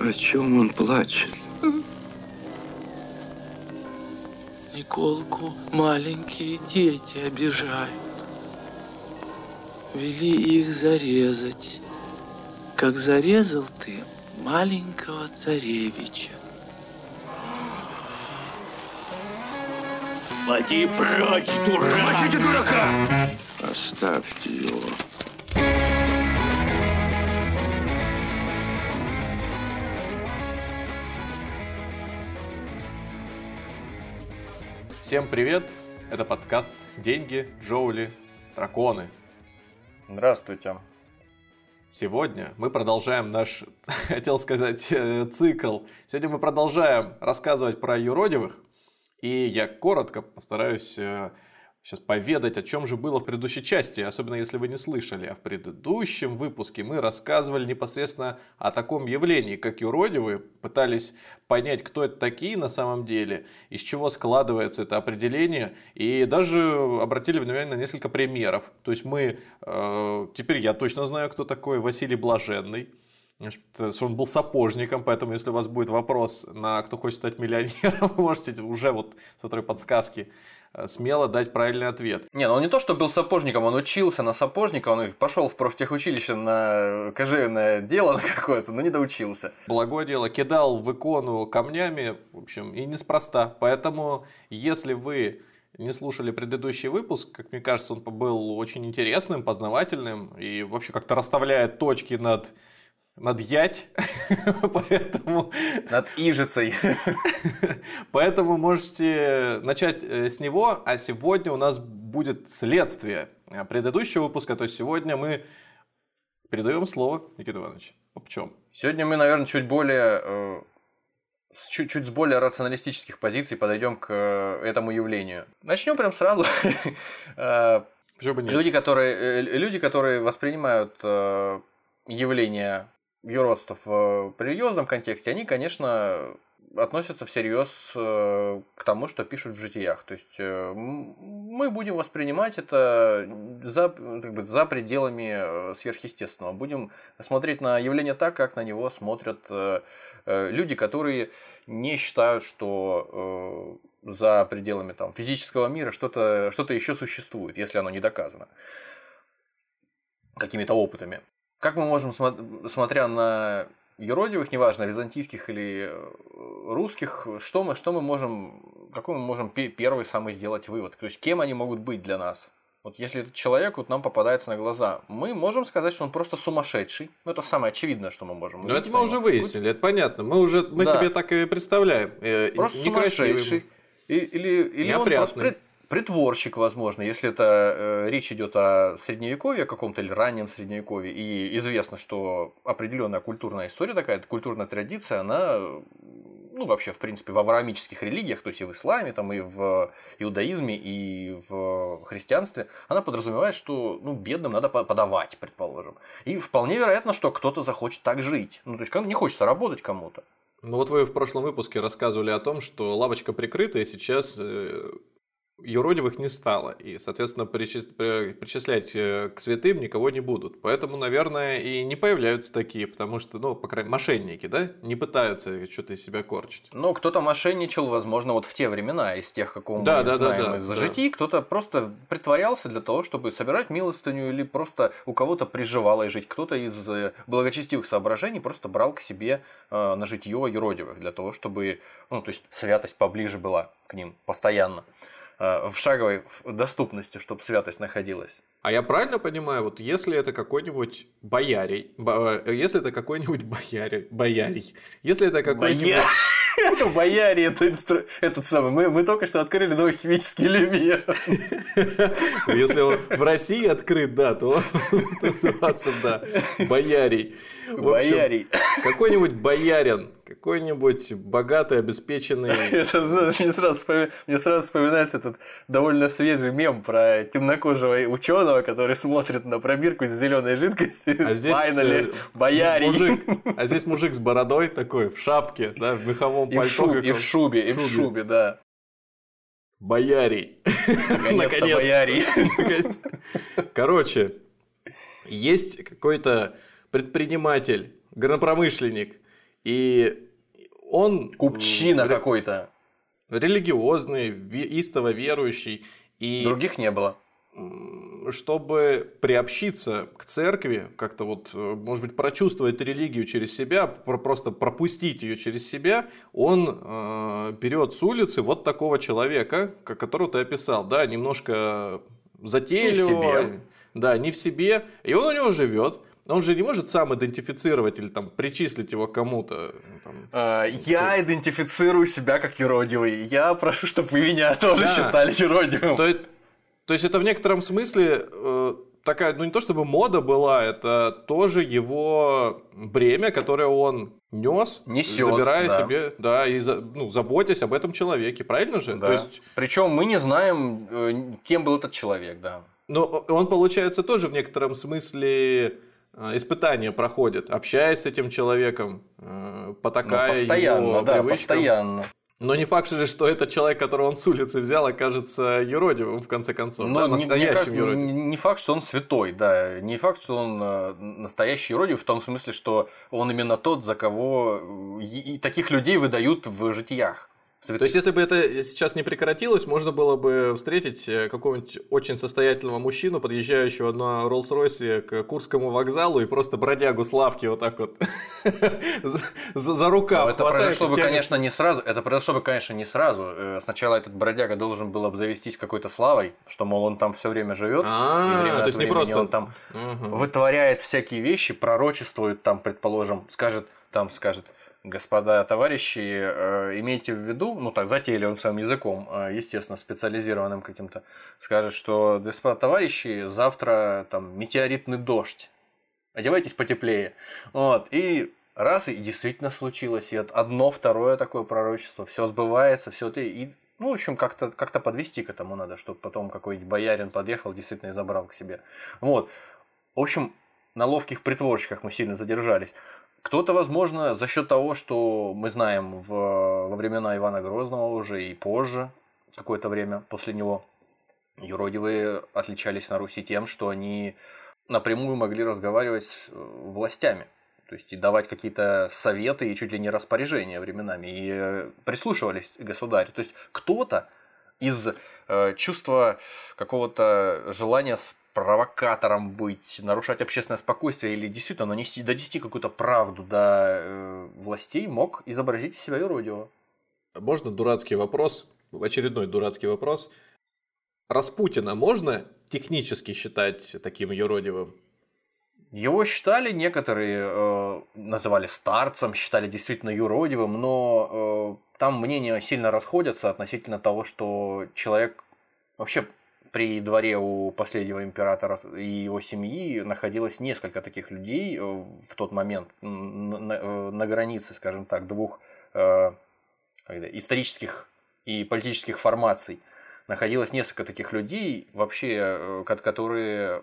О чем он плачет? Николку маленькие дети обижают. Вели их зарезать, как зарезал ты маленького царевича. Поди прочь, дурак! Мочите дурака! Оставьте его. Всем привет! Это подкаст «Деньги, Джоули, драконы». Здравствуйте. Сегодня мы продолжаем наш, хотел сказать, э, цикл. Сегодня мы продолжаем рассказывать про юродивых. И я коротко постараюсь э, сейчас поведать, о чем же было в предыдущей части, особенно если вы не слышали. А в предыдущем выпуске мы рассказывали непосредственно о таком явлении, как юродивые, пытались понять, кто это такие на самом деле, из чего складывается это определение, и даже обратили внимание на несколько примеров. То есть мы, э, теперь я точно знаю, кто такой Василий Блаженный, Значит, он был сапожником, поэтому если у вас будет вопрос на кто хочет стать миллионером, вы можете уже вот с этой подсказки э, смело дать правильный ответ. Не, ну он не то, что был сапожником, он учился на сапожника, он пошел в профтехучилище на кожевенное дело на какое-то, но не доучился. Благое дело, кидал в икону камнями, в общем, и неспроста. Поэтому, если вы не слушали предыдущий выпуск, как мне кажется, он был очень интересным, познавательным и вообще как-то расставляет точки над над ять, поэтому... Над ижицей. поэтому можете начать э, с него, а сегодня у нас будет следствие предыдущего выпуска, то есть сегодня мы передаем слово Никита Иванович. Об чем? Сегодня мы, наверное, чуть более э, с чуть, чуть с более рационалистических позиций подойдем к э, этому явлению. Начнем прям сразу. Почему бы нет? Люди, которые, люди, которые воспринимают явление юродств в религиозном контексте, они, конечно, относятся всерьез э, к тому, что пишут в житиях. То есть э, мы будем воспринимать это за, как бы, за пределами э, сверхъестественного. Будем смотреть на явление так, как на него смотрят люди, которые не считают, что за пределами там, физического мира что-то что еще существует, если оно не доказано какими-то опытами. Как мы можем, смотря на юродивых, неважно, византийских или э, русских, что мы, что мы можем, какой мы можем первый самый сделать вывод? То есть, кем они могут быть для нас? Вот если этот человек вот нам попадается на глаза, мы можем сказать, что он просто сумасшедший. Ну, это самое очевидное, что мы можем. Ну, это мы уже выяснили, это понятно. Мы уже мы да. себе так и представляем. Э, просто сумасшедший. Или, или он просто притворщик, возможно, если это э, речь идет о средневековье каком-то или раннем средневековье, и известно, что определенная культурная история такая, культурная традиция, она ну, вообще, в принципе, в авраамических религиях, то есть и в исламе, там, и в иудаизме, и в христианстве, она подразумевает, что ну, бедным надо подавать, предположим. И вполне вероятно, что кто-то захочет так жить. Ну, то есть, не хочется работать кому-то. Ну вот вы в прошлом выпуске рассказывали о том, что лавочка прикрыта, и сейчас э, юродивых не стало, и, соответственно, причислять э, к святым никого не будут. Поэтому, наверное, и не появляются такие, потому что, ну, по крайней мере, мошенники, да, не пытаются что-то из себя корчить. Ну, кто-то мошенничал, возможно, вот в те времена, из тех, какого да, мы да, знаем да, да, из житий, да. кто-то просто притворялся для того, чтобы собирать милостыню или просто у кого-то приживало и жить. Кто-то из э, благочестивых соображений просто брал к себе э, на житье юродивых для того, чтобы, ну, то есть святость поближе была к ним постоянно. Э, в шаговой доступности, чтобы святость находилась. А я правильно понимаю, вот если это какой-нибудь боярий, бо, э, если это какой-нибудь боярий, боярий, если это какой-нибудь... Это бояре, это инстру... этот самый. Мы, мы только что открыли новый химический элемент. Если он в России открыт, да, то он называться, да, боярий. Боярий. Какой-нибудь боярин, какой-нибудь богатый, обеспеченный. Это, знаешь, мне сразу, мне сразу вспоминается этот довольно свежий мем про темнокожего ученого, который смотрит на пробирку с зеленой жидкостью. А здесь Finally, э, боярий. Мужик, а здесь мужик с бородой такой, в шапке, да, в меховом и пальто. Шубе, и в шубе, и в шубе, да. Боярий. Наконец-то боярий. Короче, есть какой-то предприниматель, гранопромышленник, И он... Купчина какой-то. Религиозный, истово верующий. И Других не было. Чтобы приобщиться к церкви, как-то вот, э, может быть, прочувствовать религию через себя, про- просто пропустить ее через себя, он э, берет с улицы вот такого человека, ко- которого ты описал, да, немножко затейливого, себе. да, не в себе, и он у него живет. Он же не может сам идентифицировать или там причислить его кому-то. ну, там. А, Я идентифицирую себя как юродивый. Я прошу, чтобы вы меня тоже Да. считали юродивым. То, то есть это в некотором смысле э, такая, ну не то чтобы мода была, это тоже его бремя, которое он нес, Несёт, забирая да. себе, да, и ну, заботясь об этом человеке, правильно же? Да. То есть, Причем мы не знаем, э, кем был этот человек, да. но он, получается, тоже в некотором смысле э, испытания проходит, общаясь с этим человеком, э, Ну, потакая постоянно, его да, привычкам. постоянно. Но не факт же, что этот человек, которого он с улицы взял, окажется юродивым, в конце концов. Но да, не, настоящим кажется, юродивым. не, не факт, что он святой, да. Не факт, что он э, настоящий юродив в том смысле, что он именно тот, за кого э, и, и таких людей выдают в житиях. То есть, если бы это сейчас не прекратилось, можно было бы встретить э, какого-нибудь очень состоятельного мужчину, подъезжающего на Роллс-Ройсе к Курскому вокзалу и просто бродягу с лавки вот так вот за, за- рукав Но это произошло бы, конечно, не сразу. Это произошло бы, конечно, не сразу. Э, Сначала этот бродяга должен был обзавестись какой-то славой, что, мол, он там все время живет. А, то есть не просто... он там вытворяет всякие вещи, пророчествует там, предположим, скажет, там скажет, господа товарищи, э, имейте в виду, ну так, затейливым своим языком, э, естественно, специализированным каким-то, скажет, что, господа товарищи, завтра там метеоритный дождь, одевайтесь потеплее. Вот, и раз, и действительно случилось, и одно, второе такое пророчество, все сбывается, все ты, и ну, в общем, как-то как подвести к этому надо, чтобы потом какой-нибудь боярин подъехал, действительно и забрал к себе. Вот. В общем, на ловких притворщиках мы сильно задержались. Кто-то, возможно, за счет того, что мы знаем в, во времена Ивана Грозного уже и позже, какое-то время после него, юродивые отличались на Руси тем, что они напрямую могли разговаривать с э, властями. То есть и давать какие-то советы и чуть ли не распоряжения временами. И э, прислушивались к государю. То есть кто-то из э, чувства какого-то желания провокатором быть, нарушать общественное спокойствие или действительно нанести, донести какую-то правду до э, властей, мог изобразить из себя юродивого. Можно дурацкий вопрос, очередной дурацкий вопрос. Распутина можно технически считать таким юродивым? Его считали некоторые, э, называли старцем, считали действительно юродивым, но э, там мнения сильно расходятся относительно того, что человек вообще при дворе у последнего императора и его семьи находилось несколько таких людей э, в тот момент на, э, на границе, скажем так, двух э, исторических и политических формаций. Находилось несколько таких людей, вообще, э, ко- которые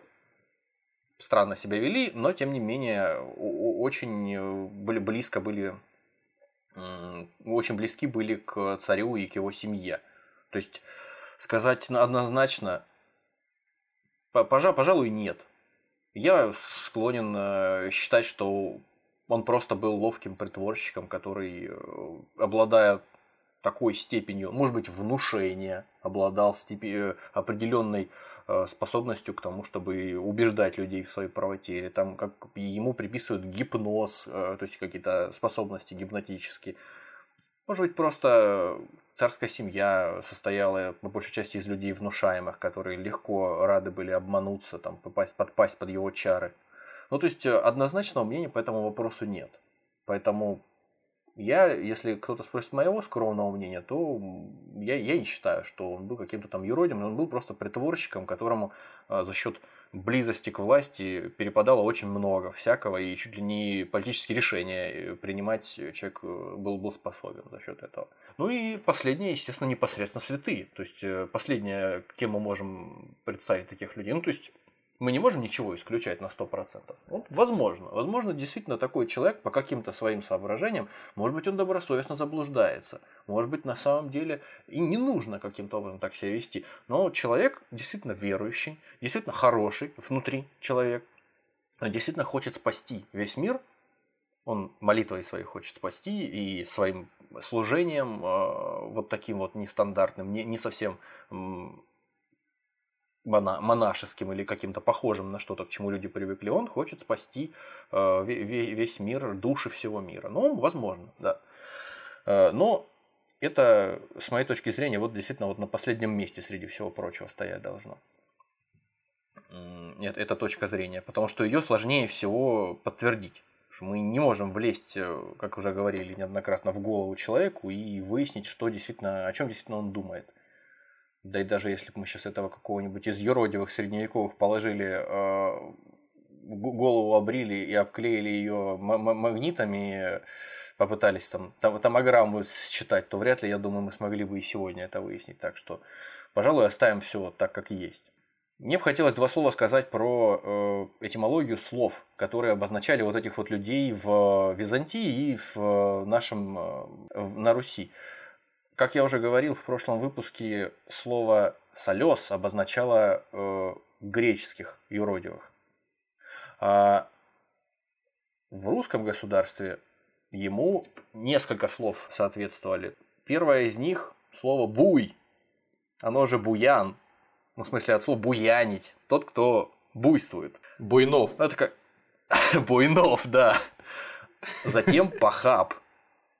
странно себя вели, но тем не менее очень были близко были очень близки были к царю и к его семье. То есть сказать на- однозначно, по- пожа- пожалуй, нет. Я склонен э, считать, что он просто был ловким притворщиком, который, э, обладая такой степенью, может быть, внушения, обладал степи- э, определенной способностью к тому, чтобы убеждать людей в своей правоте, или там как ему приписывают гипноз, то есть какие-то способности гипнотические. Может быть, просто царская семья состояла по большей части из людей внушаемых, которые легко рады были обмануться, там, попасть, подпасть под его чары. Ну, то есть, э, однозначного мнения по этому вопросу нет. Поэтому я, если кто-то спросит моего скромного мнения, то я, я не считаю, что он был каким-то там юродивым, он был просто притворщиком, которому э, за счет близости к власти перепадало очень много всякого, и чуть ли не политические решения э, принимать человек э, был, был способен за счет этого. Ну и последнее, естественно, непосредственно святые. То есть э, последнее, кем мы можем представить таких людей. Ну, то есть мы не можем ничего исключать на 100%. Вот, возможно. Возможно, действительно такой человек по каким-то своим соображениям, может быть, он добросовестно заблуждается. Может быть, на самом деле и не нужно каким-то образом так себя вести. Но человек действительно верующий, действительно хороший внутри человек, действительно хочет спасти весь мир, Он молитвой своей хочет спасти и своим служением э, вот таким вот нестандартным, не, не совсем монашеским или каким-то похожим на что-то, к чему люди привыкли, он хочет спасти э, весь мир, души всего мира. Ну, возможно, да. Э, но это, с моей точки зрения, вот действительно вот на последнем месте среди всего прочего стоять должно. Нет, это точка зрения, потому что ее сложнее всего подтвердить. Что мы не можем влезть, э, как уже говорили неоднократно, в голову человеку и выяснить, что действительно, о чем действительно он думает. Да и даже если бы мы сейчас этого какого-нибудь из юродивых средневековых положили, э, голову обрили и обклеили ее магнитами, попытались там, там томограмму считать, то вряд ли, я думаю, мы смогли бы и сегодня это выяснить. Так что, пожалуй, оставим все так, как есть. Мне бы хотелось два слова сказать про э, этимологию слов, которые обозначали вот этих вот людей в Византии и в нашем э, на Руси. Как я уже говорил в прошлом выпуске, слово «солез» обозначало э, греческих юродивых. А в русском государстве ему несколько слов соответствовали. Первое из них – слово «буй», оно же «буян», ну, в смысле от слова «буянить», тот, кто буйствует. Буйнов. Ну, это как... Буйнов, да. Затем «похаб»,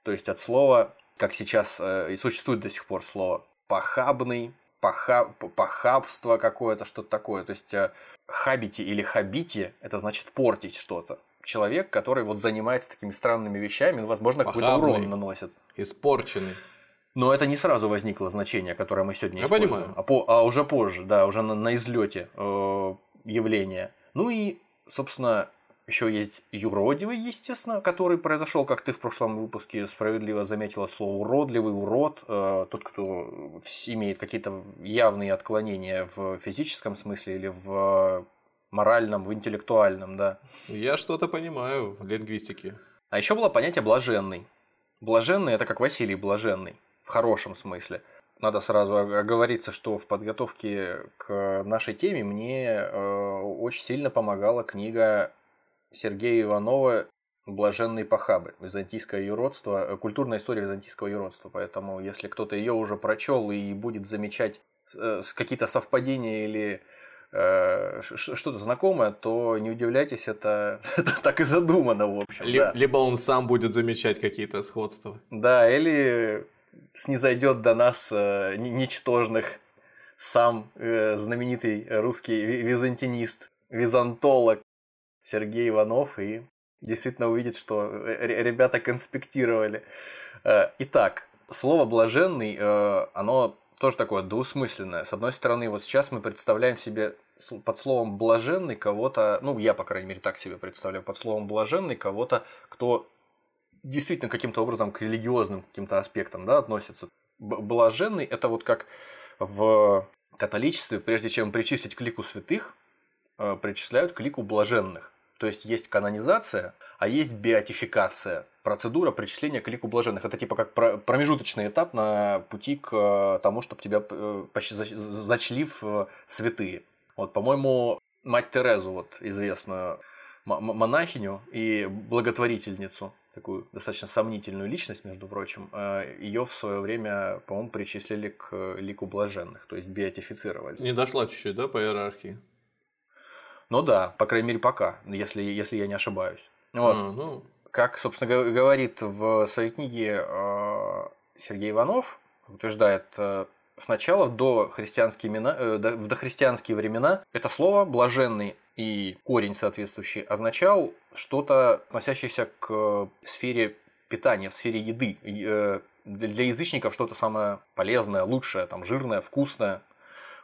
то есть от слова как сейчас э, и существует до сих пор слово похабный, поха, похабство какое-то, что-то такое. То есть э, хабити или хабити – это значит портить что-то. Человек, который вот занимается такими странными вещами, ну, возможно, какой-то урон наносит. Испорченный. Но это не сразу возникло значение, которое мы сегодня Я используем. понимаю. А, по, а уже позже, да, уже на, на излете э, явления. Ну и, собственно, еще есть юродивый, естественно, который произошел, как ты в прошлом выпуске справедливо заметила слово уродливый, урод, э, тот, кто имеет какие-то явные отклонения в физическом смысле или в моральном, в интеллектуальном, да. Я что-то понимаю в лингвистике. А еще было понятие блаженный. Блаженный это как Василий Блаженный, в хорошем смысле. Надо сразу оговориться, что в подготовке к нашей теме мне э, очень сильно помогала книга Сергея Иванова «Блаженные похабы. Византийское юродство. Э, культурная история византийского юродства». Поэтому, если кто-то ее уже прочел и будет замечать э, какие-то совпадения или э, что-то знакомое, то не удивляйтесь, это, это так и задумано, в общем. Ли, да. Либо он сам будет замечать какие-то сходства. Да, или снизойдет до нас э, ничтожных сам э, знаменитый русский византинист, византолог Сергей Иванов и действительно увидит, что э, ребята конспектировали. Э, итак, слово «блаженный», э, оно тоже такое двусмысленное. С одной стороны, вот сейчас мы представляем себе под словом «блаженный» кого-то, ну, я, по крайней мере, так себе представляю, под словом «блаженный» кого-то, кто действительно каким-то образом к религиозным каким-то аспектам да, относится. Блаженный – это вот как в католичестве, прежде чем причислить к лику святых, причисляют к лику блаженных. То есть есть канонизация, а есть беатификация. Процедура причисления к лику блаженных. Это типа как промежуточный этап на пути к э, тому, чтобы тебя э, зачли в э, святые. Вот, по-моему, мать Терезу, вот известную монахиню и благотворительницу, такую достаточно сомнительную личность, между прочим, ее в свое время, по-моему, причислили к лику блаженных, то есть биотифицировали. Не дошла чуть-чуть, да, по иерархии? Ну да, по крайней мере, пока, если, если я не ошибаюсь. Вот. Ну. Как, собственно, говорит в своей книге э, Сергей Иванов, утверждает, э, сначала до христианские имена, э, в дохристианские времена это слово «блаженный» и корень соответствующий означал что-то, относящееся к сфере питания, в сфере еды. Для язычников что-то самое полезное, лучшее, там, жирное, вкусное.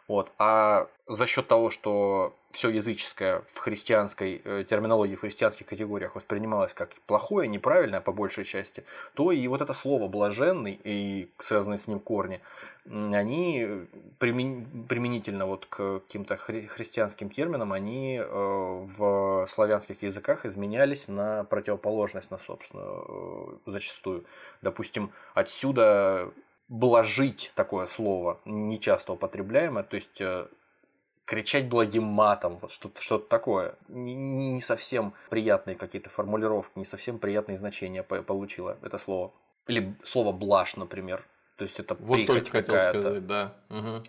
Вот. А за счет того, что все языческое в христианской э, терминологии, в христианских категориях воспринималось как плохое, неправильное по большей части, то и вот это слово блаженный и связанные с ним корни, они применительно вот к каким-то хри- христианским терминам, они э, в славянских языках изменялись на противоположность, на собственную э, зачастую. Допустим, отсюда блажить такое слово, нечасто употребляемое, то есть кричать благим матом, вот что-то что такое. Не, не совсем приятные какие-то формулировки, не совсем приятные значения получило это слово. Или слово блажь, например. То есть это вот прихоть какая-то. сказать, да. Угу.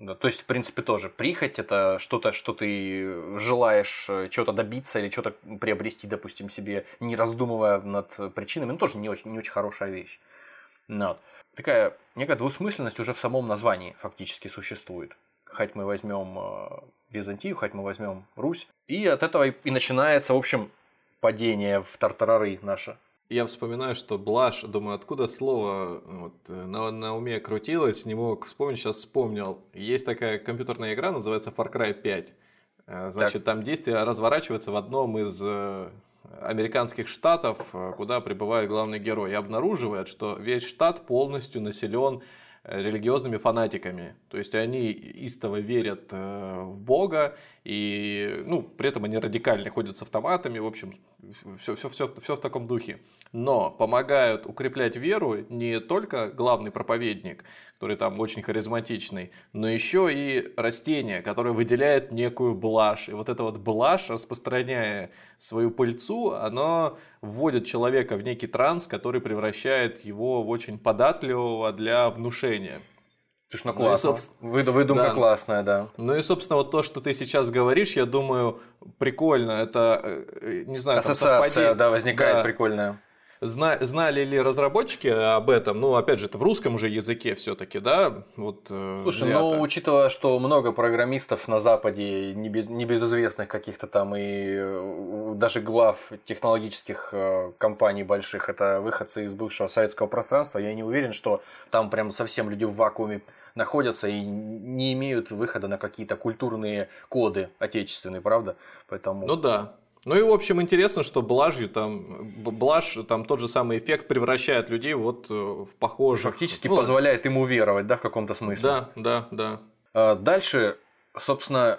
Да, то есть, в принципе, тоже прихоть это что-то, что ты желаешь э, чего-то добиться или что-то приобрести, допустим, себе, не раздумывая над причинами, ну, тоже не очень, не очень хорошая вещь. Ну, вот. Такая некая двусмысленность уже в самом названии фактически существует. Хоть мы возьмем э, Византию, хоть мы возьмем Русь. И от этого и начинается, в общем, падение в тартарары наше. Я вспоминаю, что блажь, думаю, откуда слово вот, на, на уме крутилось, не мог вспомнить, сейчас вспомнил. Есть такая компьютерная игра, называется Far Cry 5. Э, значит, так. там действие разворачивается в одном из э, американских штатов, э, куда прибывает главный герой, и обнаруживает, что весь штат полностью населен религиозными фанатиками. То есть они истово верят в Бога, и ну, при этом они радикально ходят с автоматами, в общем, все, все, все, все в таком духе. Но помогают укреплять веру не только главный проповедник, который там очень харизматичный, но еще и растение, которое выделяет некую блажь. И вот эта вот блажь, распространяя свою пыльцу, оно вводит человека в некий транс, который превращает его в очень податливого для внушения. Слушай, ну классно. Ну, и, собственно... Выдумка да. классная, да. Ну и, собственно, вот то, что ты сейчас говоришь, я думаю, прикольно. Это, э, не знаю, Ассоциация, да, возникает да. прикольная. Зна, знали ли разработчики об этом? Ну, опять же, это в русском же языке все-таки, да? Вот, э, Слушай, взято. ну, учитывая, что много программистов на Западе, небезызвестных каких-то там и э, даже глав технологических э, компаний больших, это выходцы из бывшего советского пространства, я не уверен, что там прям совсем люди в вакууме находятся и не имеют выхода на какие-то культурные коды отечественные, правда? Поэтому... Ну да. Ну и, в общем, интересно, что блажью там, блажь, там тот же самый эффект превращает людей вот э, в похожих. Фактически ну, позволяет ему веровать, да, в каком-то смысле. Да, да, да. А дальше, собственно,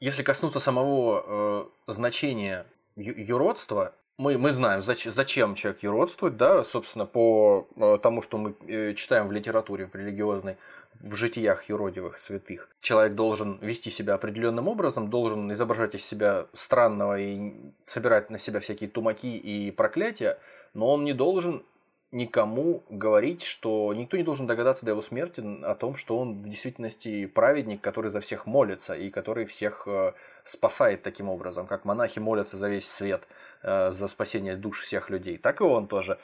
если коснуться самого э, значения юродства, мы, мы знаем, зачем, зачем человек юродствует, да, собственно, по э, тому, что мы э, читаем в литературе, в религиозной в житиях юродивых святых. Человек должен вести себя определенным образом, должен изображать из себя странного и собирать на себя всякие тумаки и проклятия, но он не должен никому говорить, что никто не должен догадаться до его смерти о том, что он в действительности праведник, который за всех молится и который всех э, спасает таким образом, как монахи молятся за весь свет, э, за спасение душ всех людей, так и он тоже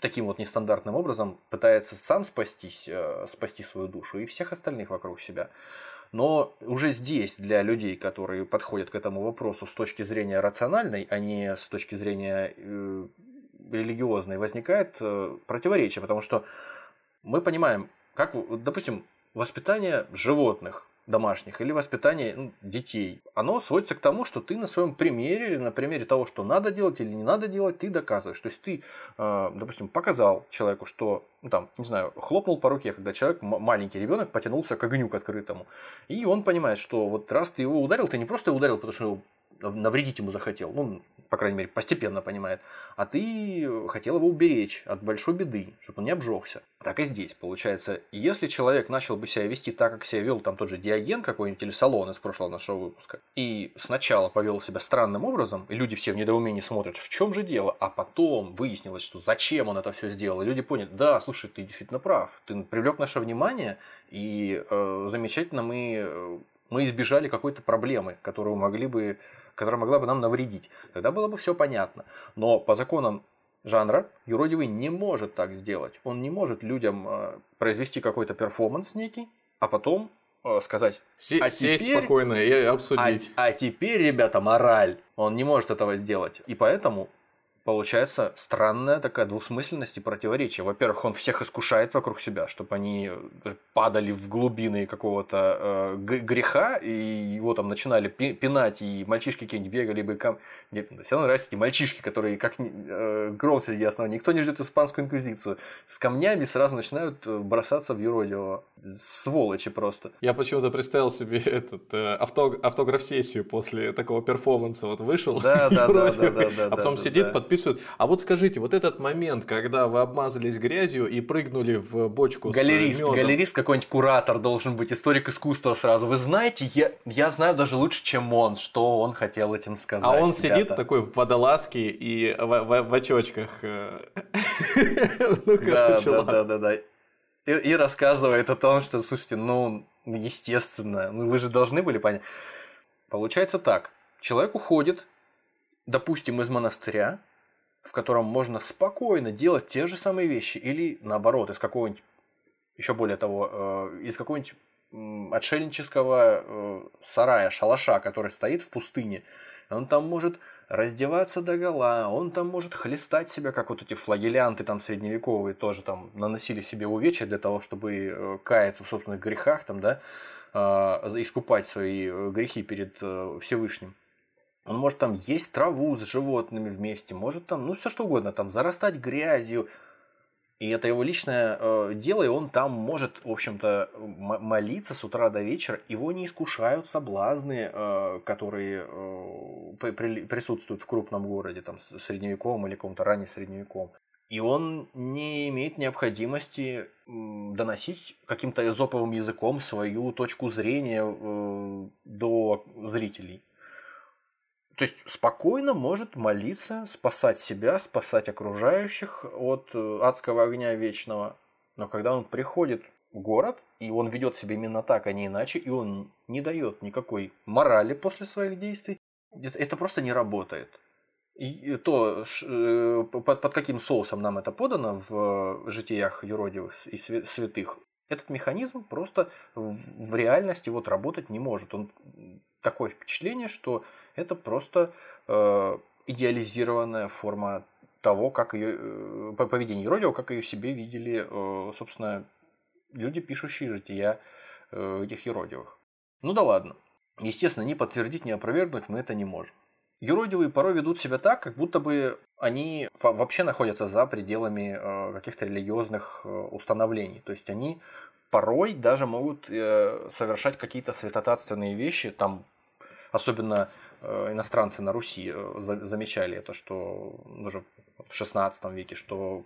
таким вот нестандартным образом пытается сам спастись, э, спасти свою душу и всех остальных вокруг себя. Но уже здесь для людей, которые подходят к этому вопросу с точки зрения рациональной, а не с точки зрения религиозной, возникает э, противоречие, потому что мы понимаем, как, допустим, воспитание животных домашних или воспитание ну, детей, оно сводится к тому, что ты на своем примере или на примере того, что надо делать или не надо делать, ты доказываешь. То есть ты, э, допустим, показал человеку, что, ну там, не знаю, хлопнул по руке, когда человек, маленький ребенок, потянулся к огню к открытому. И он понимает, что вот раз ты его ударил, ты не просто ударил, потому что навредить ему захотел, ну, по крайней мере, постепенно понимает, а ты хотел его уберечь от большой беды, чтобы он не обжегся. Так и здесь, получается, если человек начал бы себя вести так, как себя вел там тот же Диоген какой-нибудь или Салон из прошлого нашего выпуска, и сначала повел себя странным образом, и люди все в недоумении смотрят, в чем же дело, а потом выяснилось, что зачем он это все сделал, и люди поняли, да, слушай, ты действительно прав, ты привлек наше внимание, и э, замечательно мы э, мы избежали какой-то проблемы, которую могли бы которая могла бы нам навредить. Тогда было бы все понятно. Но по законам жанра юродивый не может так сделать. Он не может людям э, произвести какой-то перформанс некий, а потом э, сказать, Се- а сесть теперь, спокойно и обсудить. А, а теперь, ребята, мораль. Он не может этого сделать. И поэтому получается странная такая двусмысленность и противоречие. Во-первых, он всех искушает вокруг себя, чтобы они э, падали в глубины какого-то э, греха, и его там начинали пинать, и мальчишки какие-нибудь бегали бы... Кам... Мне все равно нравятся эти мальчишки, которые как э, гром среди основы. Никто не ждет испанскую инквизицию. С камнями сразу начинают э, бросаться в юродивого. Сволочи просто. Я почему-то представил себе этот э, автограф-сессию после такого перформанса. Вот вышел, да, да, да, да, да, а потом сидит, подписывает подписывают. А вот скажите, вот этот момент, когда вы обмазались грязью и прыгнули в бочку Галерист, с медом, галерист какой-нибудь куратор должен быть, историк искусства сразу. Вы знаете, я, я знаю даже лучше, чем он, что он хотел этим сказать. а он ребята. сидит такой в водолазке и в, в- в очочках. э. Ну, Да, короче, да, да, да, да. И, и рассказывает о том, что, слушайте, ну, естественно, ну вы же должны были понять. Получается так. Человек уходит, допустим, из монастыря, в котором можно спокойно делать те же самые вещи, или наоборот, из какого-нибудь, еще более того, э, из какого-нибудь отшельнического э, сарая, шалаша, который стоит в пустыне. Он там может раздеваться до гола, он там может хлестать себя, как вот эти флагелянты там средневековые тоже там наносили себе увечья для того, чтобы э, каяться в собственных грехах, там, да, искупать свои грехи перед Всевышним. Он может там есть траву с животными вместе, может там, ну, все что угодно, там зарастать грязью. И это его личное э, дело, и он там может, в общем-то, молиться с утра до вечера. Его не искушают соблазны, э, которые э, при- при- присутствуют в крупном городе, там, средневековом или каком-то ранее средневековом. И он не имеет необходимости доносить каким-то эзоповым языком свою точку зрения э, до зрителей. То есть спокойно может молиться, спасать себя, спасать окружающих от э, адского огня вечного. Но когда он приходит в город, и он ведет себя именно так, а не иначе, и он не дает никакой морали после своих действий, это просто не работает. И то, э, под, под каким соусом нам это подано в житиях юродивых и свя- святых, этот механизм просто в реальности вот работать не может. Он такое впечатление, что это просто э, идеализированная форма того, как ее э, по- поведение юродивого, как ее себе видели, э, собственно, люди, пишущие жития э, этих юродивых. Ну да ладно. Естественно, ни подтвердить, ни опровергнуть мы это не можем. Юродивые порой ведут себя так, как будто бы они во- вообще находятся за пределами э, каких-то религиозных э, установлений. То есть они порой даже могут совершать какие-то святотатственные вещи. Там особенно э, иностранцы на Руси э, за- замечали это, что уже в 16 веке, что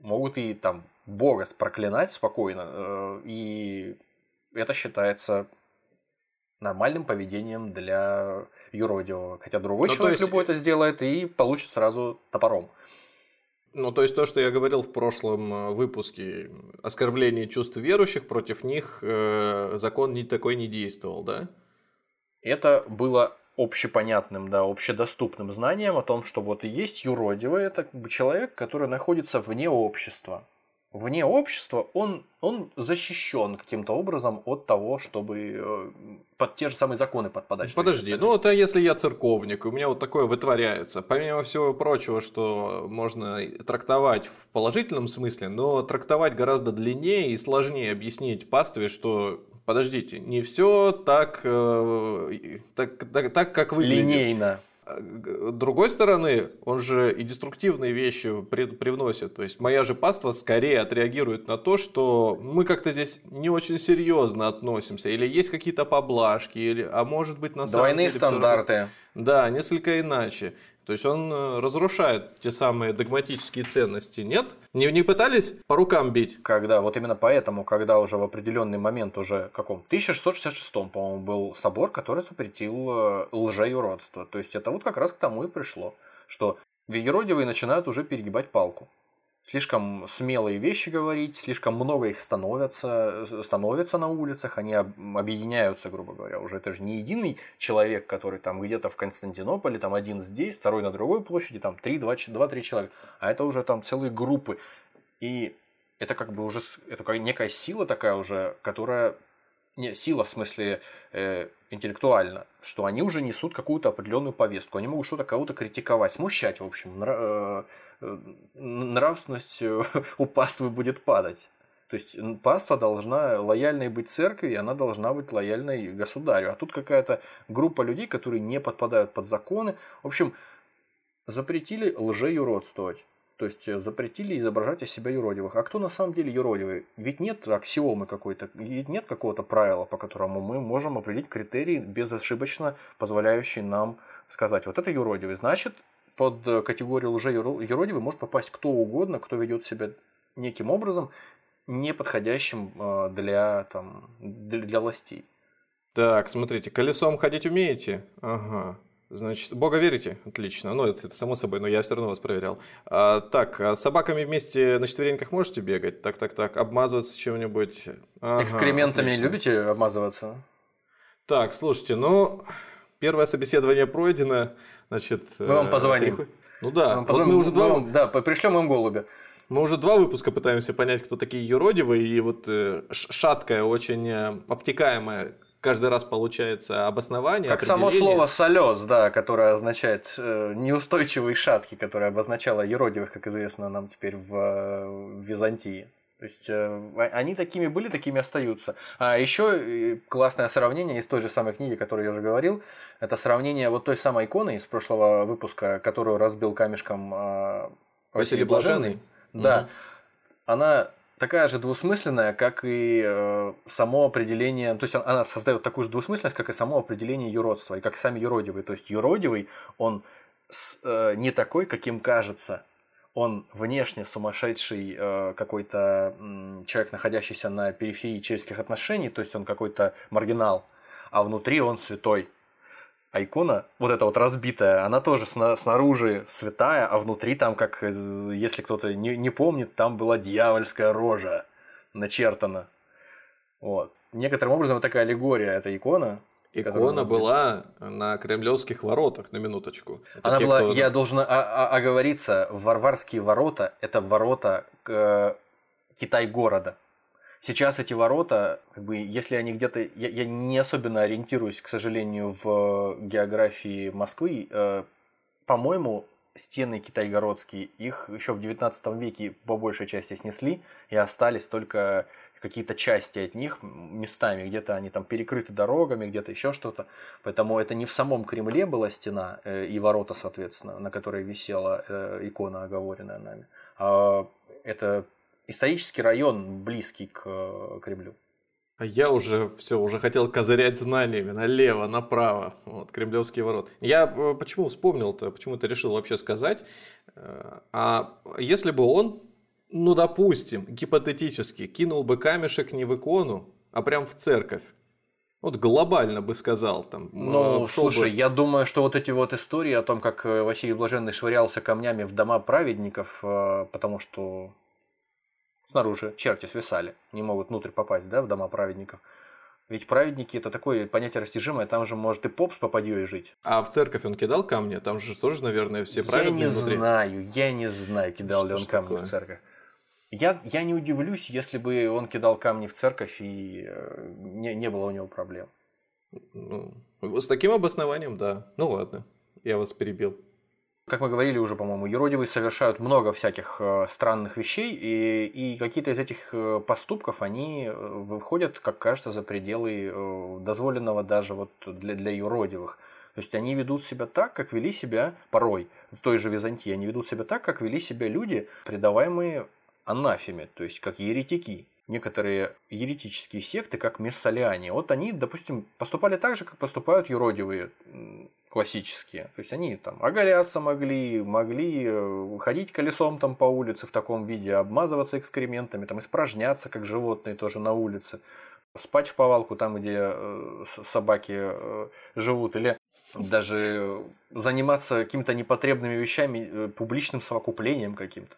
могут и там Бога проклинать спокойно, э, и это считается нормальным поведением для юродивого. Хотя другой Ну, человек есть- любой это сделает и получит сразу топором. Ну, то есть то, что я говорил в прошлом выпуске, оскорбление чувств верующих, против них э, закон ни такой не действовал, да? Это было общепонятным, да, общедоступным знанием о том, что вот и есть юродивый, это как бы человек, который находится вне общества. Вне общества он, он защищен каким-то образом от того, чтобы э, под те же самые законы подпадать. Подожди, ну вот а если я церковник, у меня вот такое вытворяется, помимо всего прочего, что можно трактовать в положительном смысле, но трактовать гораздо длиннее и сложнее объяснить пастве, что подождите, не все так, э, так, так, так, как выглядит. Линейно. С другой стороны, он же и деструктивные вещи привносит. То есть моя же паства скорее отреагирует на то, что мы как-то здесь не очень серьезно относимся. Или есть какие-то поблажки, или, а может быть на самом Двойные деле равно- стандарты. Да, несколько иначе. То есть он э, разрушает те самые догматические ценности, нет? Не, не пытались по рукам бить? Когда, вот именно поэтому, когда уже в определенный момент, уже каком 1666 по-моему, был собор, который запретил э, лжеюродство. То есть это вот как раз к тому и пришло, что юродивые начинают уже перегибать палку. Слишком смелые вещи говорить, слишком много их становятся, становится на улицах, они об- объединяются, грубо говоря. Уже это же не единый человек, который там где-то в Константинополе, там один здесь, второй на другой площади, там три, два, ч- два-три человека. А это уже там целые группы. И это как бы уже это как некая сила такая уже, которая не сила в смысле э, интеллектуально, что они уже несут какую-то определенную повестку, они могут что-то кого-то критиковать, смущать, в общем, нра- э, нравственность э, у паствы будет падать. То есть паства должна лояльной быть церкви, и она должна быть лояльной государю. А тут какая-то группа людей, которые не подпадают под законы. В общем, запретили лжеюродствовать. То есть э, запретили изображать из себя юродивых. А кто на самом деле юродивый? Ведь нет аксиомы какой-то, ведь нет какого-то правила, по которому мы можем определить критерии, безошибочно позволяющие нам сказать, вот это юродивый. Значит, под э, категорию лже-юродивый может попасть кто угодно, кто ведет себя неким образом, не подходящим э, для, там, для, властей. Так, смотрите, колесом ходить умеете? Ага. Значит, Бога верите? Отлично. Ну, это, это само собой, но я все равно вас проверял. А, так, а с собаками вместе на четвереньках можете бегать? Так, так, так. Обмазываться чем-нибудь? Ага, Экскрементами отлично. любите обмазываться? Так, слушайте, ну, первое собеседование пройдено. Значит, мы вам э, позвоним. Ну да, мы, вот мы уже два... Вам, да, пришлем им голубя. Мы уже два выпуска пытаемся понять, кто такие юродивые, и вот э, шаткая, очень э, обтекаемая каждый раз получается обоснование. Как само слово солез, да, которое означает э, неустойчивые шатки, которое обозначало еродивых, как известно нам теперь в, в Византии. То есть э, они такими были, такими остаются. А еще э, классное сравнение из той же самой книги, которую я уже говорил, это сравнение вот той самой иконы из прошлого выпуска, которую разбил камешком э, Василий Блаженный. Да. Угу. Она такая же двусмысленная, как и э, само определение, то есть она создает такую же двусмысленность, как и само определение юродства, и как сами юродивый. То есть юродивый, он с, э, не такой, каким кажется. Он внешне сумасшедший э, какой-то э, человек, находящийся на периферии человеческих отношений, то есть он какой-то маргинал, а внутри он святой. А икона, вот эта вот разбитая, она тоже снаружи святая, а внутри там, как если кто-то не, не помнит, там была дьявольская рожа начертана. Вот. Некоторым образом такая аллегория, эта икона. Икона была на кремлевских воротах, на минуточку. Это Она те, была, кто... я должен оговориться, варварские ворота – это ворота к Китай-города. Сейчас эти ворота, как бы, если они где-то, я, я не особенно ориентируюсь, к сожалению, в географии Москвы, э, по-моему, стены китайгородские, их еще в 19 веке по большей части снесли, и остались только какие-то части от них местами, где-то они там перекрыты дорогами, где-то еще что-то. Поэтому это не в самом Кремле была стена э, и ворота, соответственно, на которой висела э, икона, оговоренная нами. А это исторический район, близкий к э, Кремлю. А я уже все, уже хотел козырять знаниями налево, направо, вот, кремлевские ворот. Я э, почему вспомнил-то, почему-то решил вообще сказать, э, а если бы он, ну допустим, гипотетически, кинул бы камешек не в икону, а прям в церковь, вот глобально бы сказал там. Ну, слушай, бы... я думаю, что вот эти вот истории о том, как Василий Блаженный швырялся камнями в дома праведников, потому что снаружи черти свисали, не могут внутрь попасть, да, в дома праведников. Ведь праведники это такое понятие растяжимое, там же может и поп с попадьей жить. А в церковь он кидал камни? Там же тоже, наверное, все праведники Я не внутри. знаю, я не знаю, кидал Что ли он камни такое? в церковь. Я, я не удивлюсь, если бы он кидал камни в церковь и э, не, не было у него проблем. Ну, с таким обоснованием, да. Ну ладно, я вас перебил. Как мы говорили уже, по-моему, юродивые совершают много всяких э, странных вещей, и, и какие-то из этих э, поступков, они выходят, как кажется, за пределы дозволенного даже вот для, для юродивых. То есть они ведут себя так, как вели себя порой в той же Византии. Они ведут себя так, как вели себя люди, предаваемые анафеме, то есть как еретики. Некоторые еретические секты, как мессалиане, вот они, допустим, поступали так же, как поступают юродивые классические. То есть они там оголяться могли, могли э, ходить колесом там по улице в таком виде, обмазываться экскрементами, там испражняться, как животные тоже на улице, спать в повалку там, где э, собаки э, живут, или даже заниматься какими-то непотребными вещами, публичным совокуплением каким-то.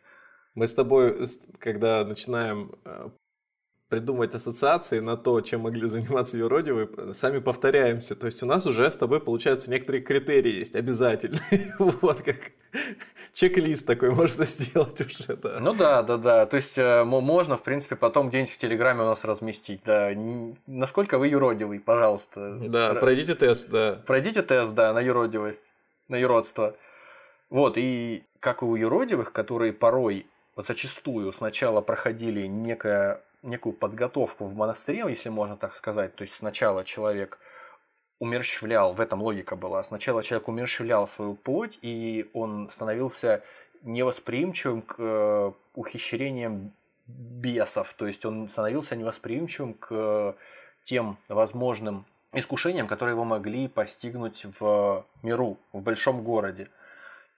Мы с тобой, когда начинаем придумывать ассоциации на то, чем могли заниматься юродивые, сами повторяемся. То есть у нас уже с тобой, получается, некоторые критерии есть обязательные. вот как чек-лист такой можно сделать уже, да. Ну да, да, да. То есть э, можно, в принципе, потом где-нибудь в Телеграме у нас разместить. Да. Насколько вы юродивый, пожалуйста. Да, пройдите тест, да. Пройдите тест, да, на юродивость, на юродство. Вот, и как и у юродивых, которые порой зачастую сначала проходили некое некую подготовку в монастыре, если можно так сказать. То есть сначала человек умерщвлял, в этом логика была, сначала человек умерщвлял свою плоть, и он становился невосприимчивым к э, ухищрениям бесов, то есть он становился невосприимчивым к тем возможным искушениям, которые его могли постигнуть в миру, в большом городе.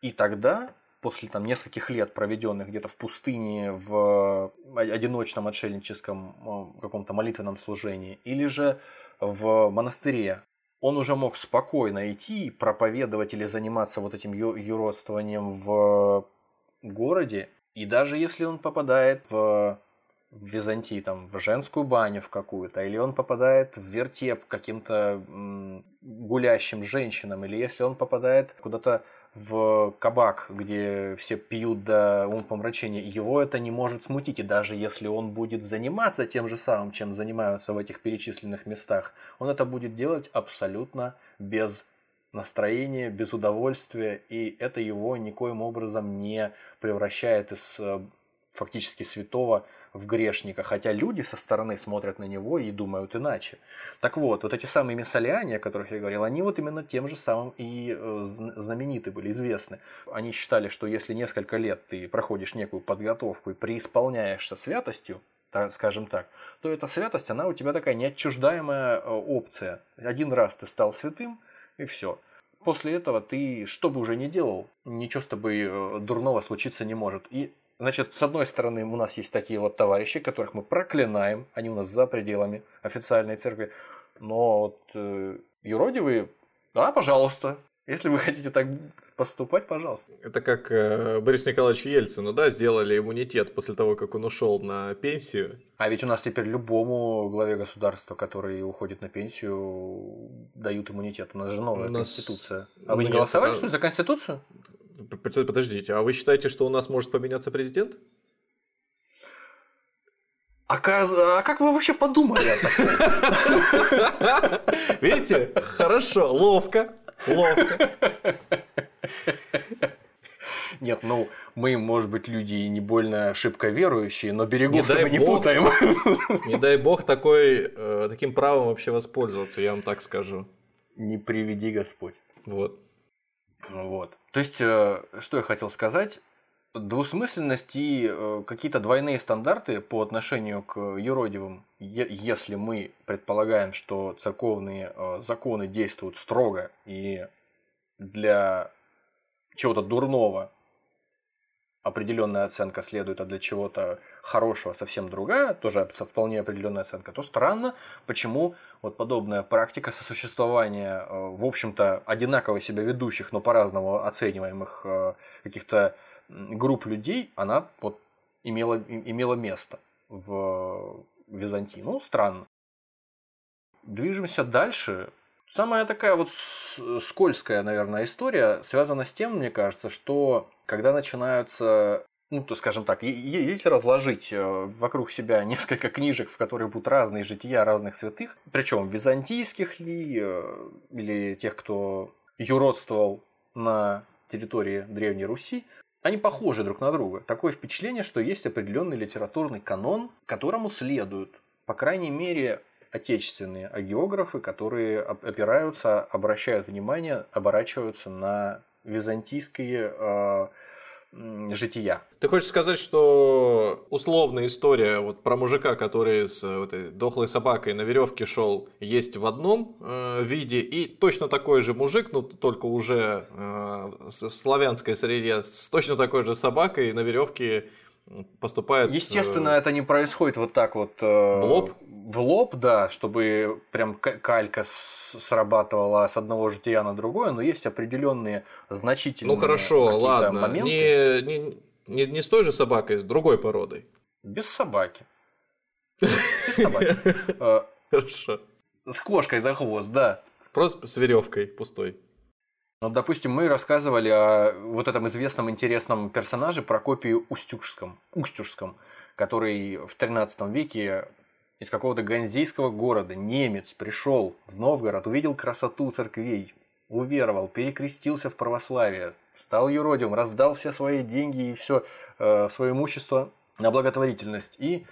И тогда, после там нескольких лет, проведенных где-то в пустыне, в одиночном отшельническом э, каком-то молитвенном служении, или же в монастыре, он уже мог спокойно идти, проповедовать или заниматься вот этим юродствованием в городе. И даже если он попадает в в Византии, там, в женскую баню в какую-то, или он попадает в вертеп каким-то гулящим женщинам, или если он попадает куда-то в кабак, где все пьют до умопомрачения, его это не может смутить, и даже если он будет заниматься тем же самым, чем занимаются в этих перечисленных местах, он это будет делать абсолютно без настроения, без удовольствия, и это его никоим образом не превращает из э, фактически святого в грешника, хотя люди со стороны смотрят на него и думают иначе. Так вот, вот эти самые мессалиане, о которых я говорил, они вот именно тем же самым и э, знамениты были, известны. Они считали, что если несколько лет ты проходишь некую подготовку и преисполняешься святостью, скажем так, то эта святость, она у тебя такая неотчуждаемая э, опция. Один раз ты стал святым, и все. После этого ты, что бы уже ни делал, ничего с тобой э, дурного случиться не может. И Значит, с одной стороны, у нас есть такие вот товарищи, которых мы проклинаем, они у нас за пределами официальной церкви. Но вот э, юродивые, да, пожалуйста. Если вы хотите так поступать, пожалуйста. Это как э, Борис Николаевич Ельцину, да, сделали иммунитет после того, как он ушел на пенсию. А ведь у нас теперь любому главе государства, который уходит на пенсию, дают иммунитет. У нас же новая У нас- конституция. А вы не голосовали, это- что ли, за конституцию? Подождите, а вы считаете, что у нас может поменяться президент? А, а как вы вообще подумали? Видите? Хорошо, ловко, ловко. Нет, ну, мы, может быть, люди не больно шибко верующие, но Не берегов дай мы не бог. путаем. Не дай бог такой, э, таким правом вообще воспользоваться, я вам так скажу. Не приведи Господь. Вот. Вот. То есть, э, что я хотел сказать? Двусмысленность и э, какие-то двойные стандарты по отношению к юродивым, если мы предполагаем, что церковные э, законы действуют строго и для чего-то дурного определенная оценка следует, а для чего-то хорошего совсем другая, тоже вполне определенная оценка, то странно, почему вот подобная практика сосуществования, э, в общем-то, одинаково себя ведущих, но по-разному оцениваемых э, каких-то групп людей, она вот имела, имела место в Византии. Ну, странно. Движемся дальше. Самая такая вот скользкая, наверное, история связана с тем, мне кажется, что когда начинаются ну, то скажем так, если разложить э, вокруг себя несколько книжек, в которых будут разные жития разных святых, причем византийских ли, э, или тех, кто юродствовал на территории Древней Руси, они похожи друг на друга. Такое впечатление, что есть определенный литературный канон, которому следуют, по крайней мере, отечественные агеографы, которые оп- опираются, обращают внимание, оборачиваются на византийские э, жития. Ты хочешь сказать, что условная история вот про мужика, который с э, этой дохлой собакой на веревке шел, есть в одном э, виде, и точно такой же мужик, ну только уже э, в славянской среде, с точно такой же собакой на веревке поступает. э, Естественно, это не происходит вот так вот э, В лоб? В лоб, да, чтобы прям калька срабатывала с одного жития на другое, но есть определенные значительные Ну хорошо, ладно, моменты не, не, не, не с той же собакой, с другой породой. без собаки. Без собаки. Э, Хорошо. С кошкой за хвост, да. Просто с веревкой пустой. Ну, допустим, мы рассказывали о вот этом известном интересном персонаже Прокопию Устюжском, Устюжском, который в 13 веке из какого-то ганзейского города немец пришел в Новгород, увидел красоту церквей, уверовал, перекрестился в православие, стал юродивым, раздал все свои деньги и все свое имущество на благотворительность и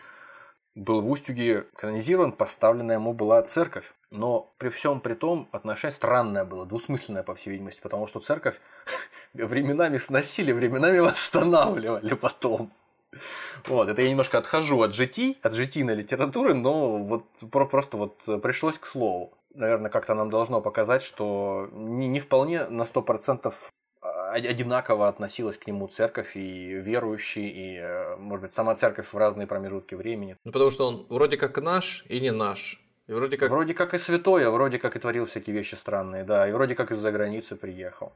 был в Устюге канонизирован, поставленная ему была церковь. Но при всем при том отношение странное было, двусмысленное, по всей видимости, потому что церковь временами сносили, временами восстанавливали потом. Вот, это я немножко отхожу от житий, от житийной литературы, но вот про- просто вот пришлось к слову. Наверное, как-то нам должно показать, что не, не вполне на 100% одинаково относилась к нему церковь и верующие, и, э, может быть, сама церковь в разные промежутки времени. Ну, потому что он вроде как наш и не наш. И вроде как... Вроде как и святой, а вроде как и творил всякие вещи странные, да, и вроде как из-за границы приехал.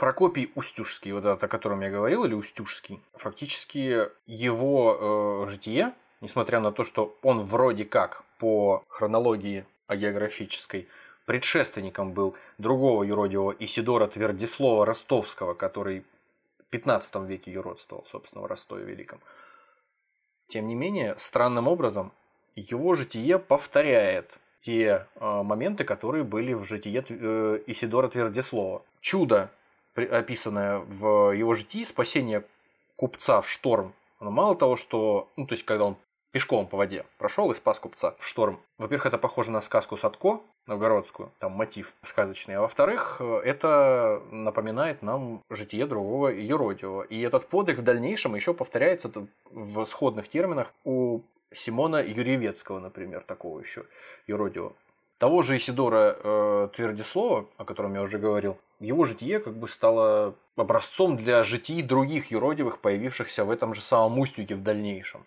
Прокопий Устюжский, вот этот, о котором я говорил, или Устюжский, фактически его э, житие, несмотря на то, что он вроде как по хронологии географической предшественником был другого юродивого Исидора Твердислова Ростовского, который в 15 веке юродствовал, собственно, в Ростове Великом. Тем не менее, странным образом, его житие повторяет те э, моменты, которые были в житие э, Исидора Твердислова. Чудо, описанное в его житии, спасение купца в шторм, но мало того, что, ну, то есть, когда он пешком по воде прошел и спас купца в шторм. Во-первых, это похоже на сказку Садко, новгородскую, там мотив сказочный. А во-вторых, это напоминает нам житие другого юродивого. И этот подвиг в дальнейшем еще повторяется в сходных терминах у Симона Юрьевецкого, например, такого еще юродивого. Того же Исидора э, Твердислова, о котором я уже говорил, его житие как бы стало образцом для житий других юродивых, появившихся в этом же самом Устюге в дальнейшем.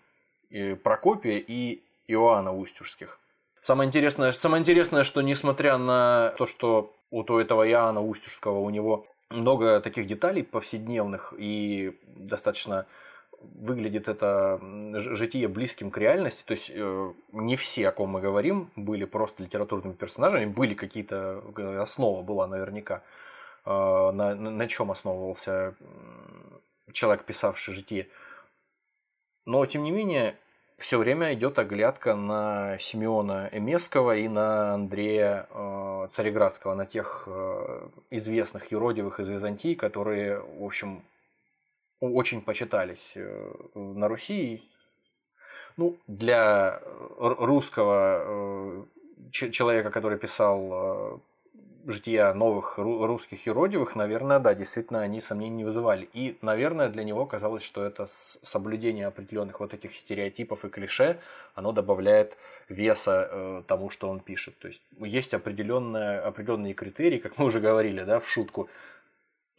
И Прокопия и Иоанна Устюжских. Самое интересное, самое интересное, что несмотря на то, что у этого Иоанна Устюжского у него много таких деталей повседневных и достаточно выглядит это житие близким к реальности. То есть э, не все, о ком мы говорим, были просто литературными персонажами, были какие-то основа была наверняка, э, на, на чем основывался человек, писавший житие. Но тем не менее все время идет оглядка на Симеона Эмесского и на Андрея э, Цареградского, на тех э, известных юродивых из Византии, которые, в общем, очень почитались э, на Руси. Ну, для русского человека, который писал жития новых русских юродивых, наверное, да, действительно, они сомнений не вызывали. И, наверное, для него казалось, что это соблюдение определенных вот этих стереотипов и клише, оно добавляет веса э, тому, что он пишет. То есть есть определенные, определенные критерии, как мы уже говорили, да, в шутку,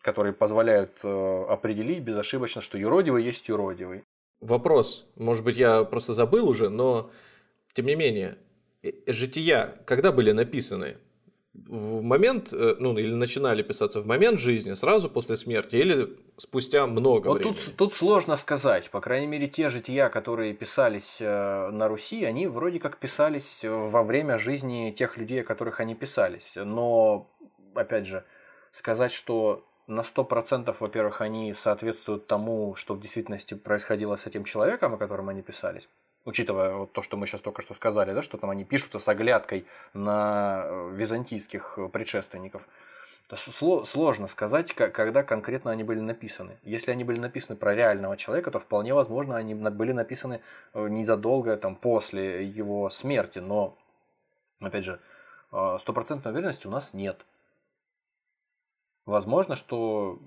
которые позволяют э, определить безошибочно, что юродивый есть юродивый. Вопрос, может быть, я просто забыл уже, но тем не менее, э, жития когда были написаны? в момент, э, ну, или начинали писаться в момент жизни, сразу после смерти, или спустя много вот времени? Тут, тут сложно сказать. По крайней мере, те жития, которые писались на Руси, они вроде как писались во время жизни тех людей, о которых они писались. Но, опять же, сказать, что на 100%, во-первых, они соответствуют тому, что в действительности происходило с этим человеком, о котором они писались, учитывая вот то, что мы сейчас только что сказали, да, что там они пишутся с оглядкой на э, византийских предшественников, то сложно сказать, когда конкретно они были написаны. Если они были написаны про реального человека, то вполне возможно они были написаны э, незадолго там, после его смерти, но, опять же, э, стопроцентной уверенности у нас нет. Возможно, что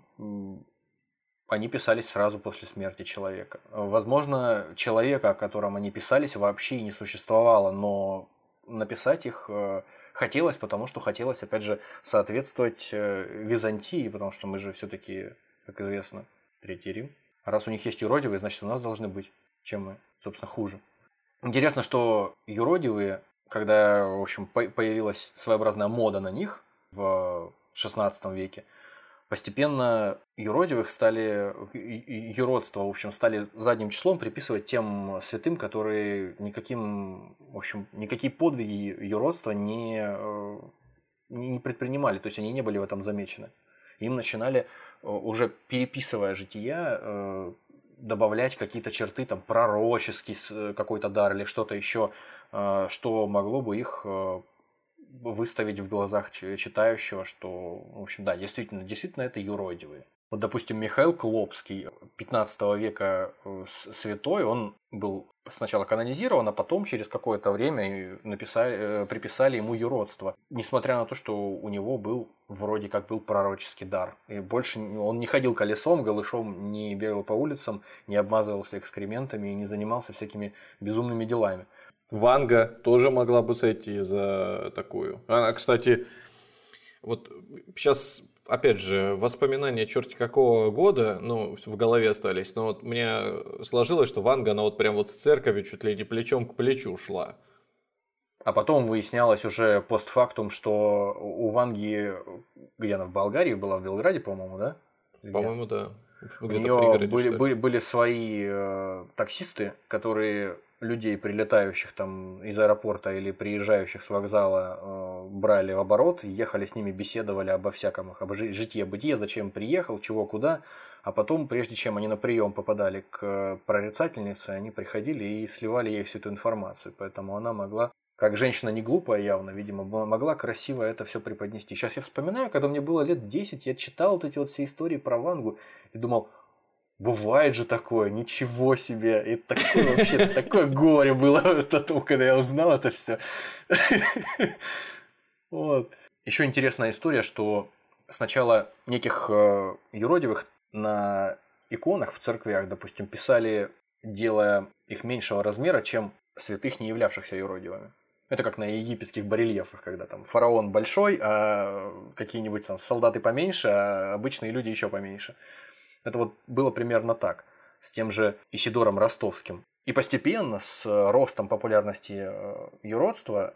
они писались сразу после смерти человека. Возможно, человека, о котором они писались, вообще и не существовало, но написать их э, хотелось, потому что хотелось, опять же, соответствовать э, Византии, потому что мы же все-таки, как известно, Третий Рим. Раз у них есть юродивые, значит, у нас должны быть. Чем мы, собственно, хуже. Интересно, что юродивые, когда, в общем, появилась своеобразная мода на них в XVI веке, постепенно юродивых стали, юродство, в общем, стали задним числом приписывать тем святым, которые никаким, в общем, никакие подвиги юродства не, э, не предпринимали, то есть они не были в этом замечены. Им начинали, э, уже переписывая жития, э, добавлять какие-то черты, там, пророческий какой-то дар или что-то еще, что могло бы их выставить в глазах читающего, что, в общем, да, действительно, действительно это юродивые. Вот, допустим, Михаил Клопский, 15 века э, святой, он был сначала канонизирован, а потом через какое-то время написали, э, приписали ему юродство. Несмотря на то, что у него был вроде как был пророческий дар. И больше он не ходил колесом, голышом, не бегал по улицам, не обмазывался экскрементами и не занимался всякими безумными делами. Ванга тоже могла бы сойти за такую. Она, кстати, Вот сейчас, опять же, воспоминания черти какого года, ну, в голове остались, но вот мне сложилось, что Ванга, она вот прям вот с церковью чуть ли не плечом к плечу шла. А потом выяснялось уже постфактум, что у Ванги, где она в Болгарии была, в Белграде, по-моему, да? По-моему, да. У нее были, были, были свои э, таксисты, которые людей, прилетающих там из аэропорта или приезжающих с вокзала, э, брали в оборот, ехали с ними, беседовали обо всяком их, об житье, бытие, зачем приехал, чего, куда. А потом, прежде чем они на прием попадали к прорицательнице, они приходили и сливали ей всю эту информацию. Поэтому она могла как женщина не глупая явно, видимо, могла красиво это все преподнести. Сейчас я вспоминаю, когда мне было лет 10, я читал вот эти вот все истории про Вангу и думал, бывает же такое, ничего себе. И такое вообще, такое горе было потом, когда я узнал это все. Вот. Еще интересная история, что сначала неких э, юродивых на иконах в церквях, допустим, писали, делая их меньшего размера, чем святых, не являвшихся юродивыми. Это как на египетских барельефах, когда там фараон большой, а какие-нибудь там солдаты поменьше, а обычные люди еще поменьше. Это вот было примерно так с тем же Исидором Ростовским. И постепенно с ростом популярности э, юродства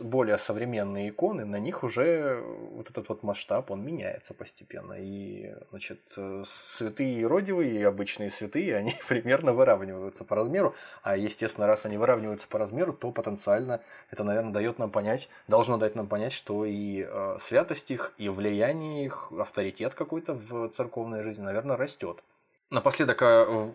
более современные иконы, на них уже вот этот вот масштаб, он меняется постепенно. И, значит, святые иродивые и обычные святые, они примерно выравниваются по размеру. А, естественно, раз они выравниваются по размеру, то потенциально это, наверное, дает нам понять, должно дать нам понять, что и э, святость их, и влияние их, авторитет какой-то в церковной жизни, наверное, растет. Напоследок, а,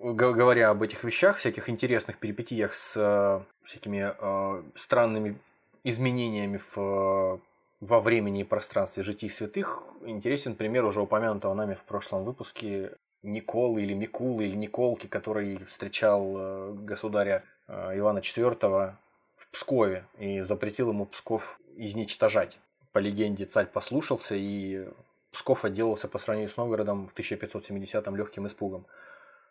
говоря об этих вещах, всяких интересных перипетиях с а, всякими а, странными изменениями в, во времени и пространстве житий святых, интересен пример уже упомянутого нами в прошлом выпуске Николы или Микулы или Николки, который встречал государя Ивана IV в Пскове и запретил ему Псков изничтожать. По легенде царь послушался и Псков отделался по сравнению с Новгородом в 1570-м легким испугом.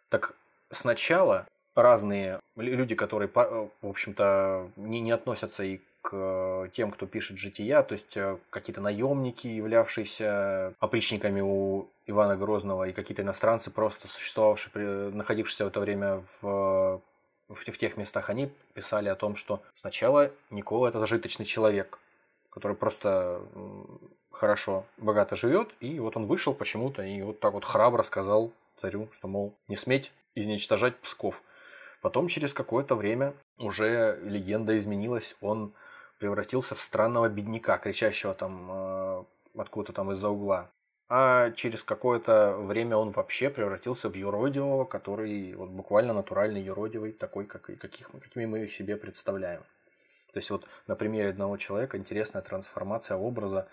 Так сначала разные люди, которые, в общем-то, не, не относятся и к тем, кто пишет жития, то есть э, какие-то наемники, являвшиеся опричниками у Ивана Грозного, и какие-то иностранцы, просто существовавшие, находившиеся в это время в, в, в тех местах, они писали о том, что сначала Никола это зажиточный человек, который просто хорошо, богато живет, и вот он вышел почему-то и вот так вот храбро сказал царю, что, мол, не сметь изничтожать Псков. Потом через какое-то время уже легенда изменилась, он превратился в странного бедняка, кричащего там э, откуда-то там из-за угла. А через какое-то время он вообще превратился в юродивого, который вот буквально натуральный юродивый, такой, как, каких, какими мы их себе представляем. То есть вот на примере одного человека интересная трансформация образа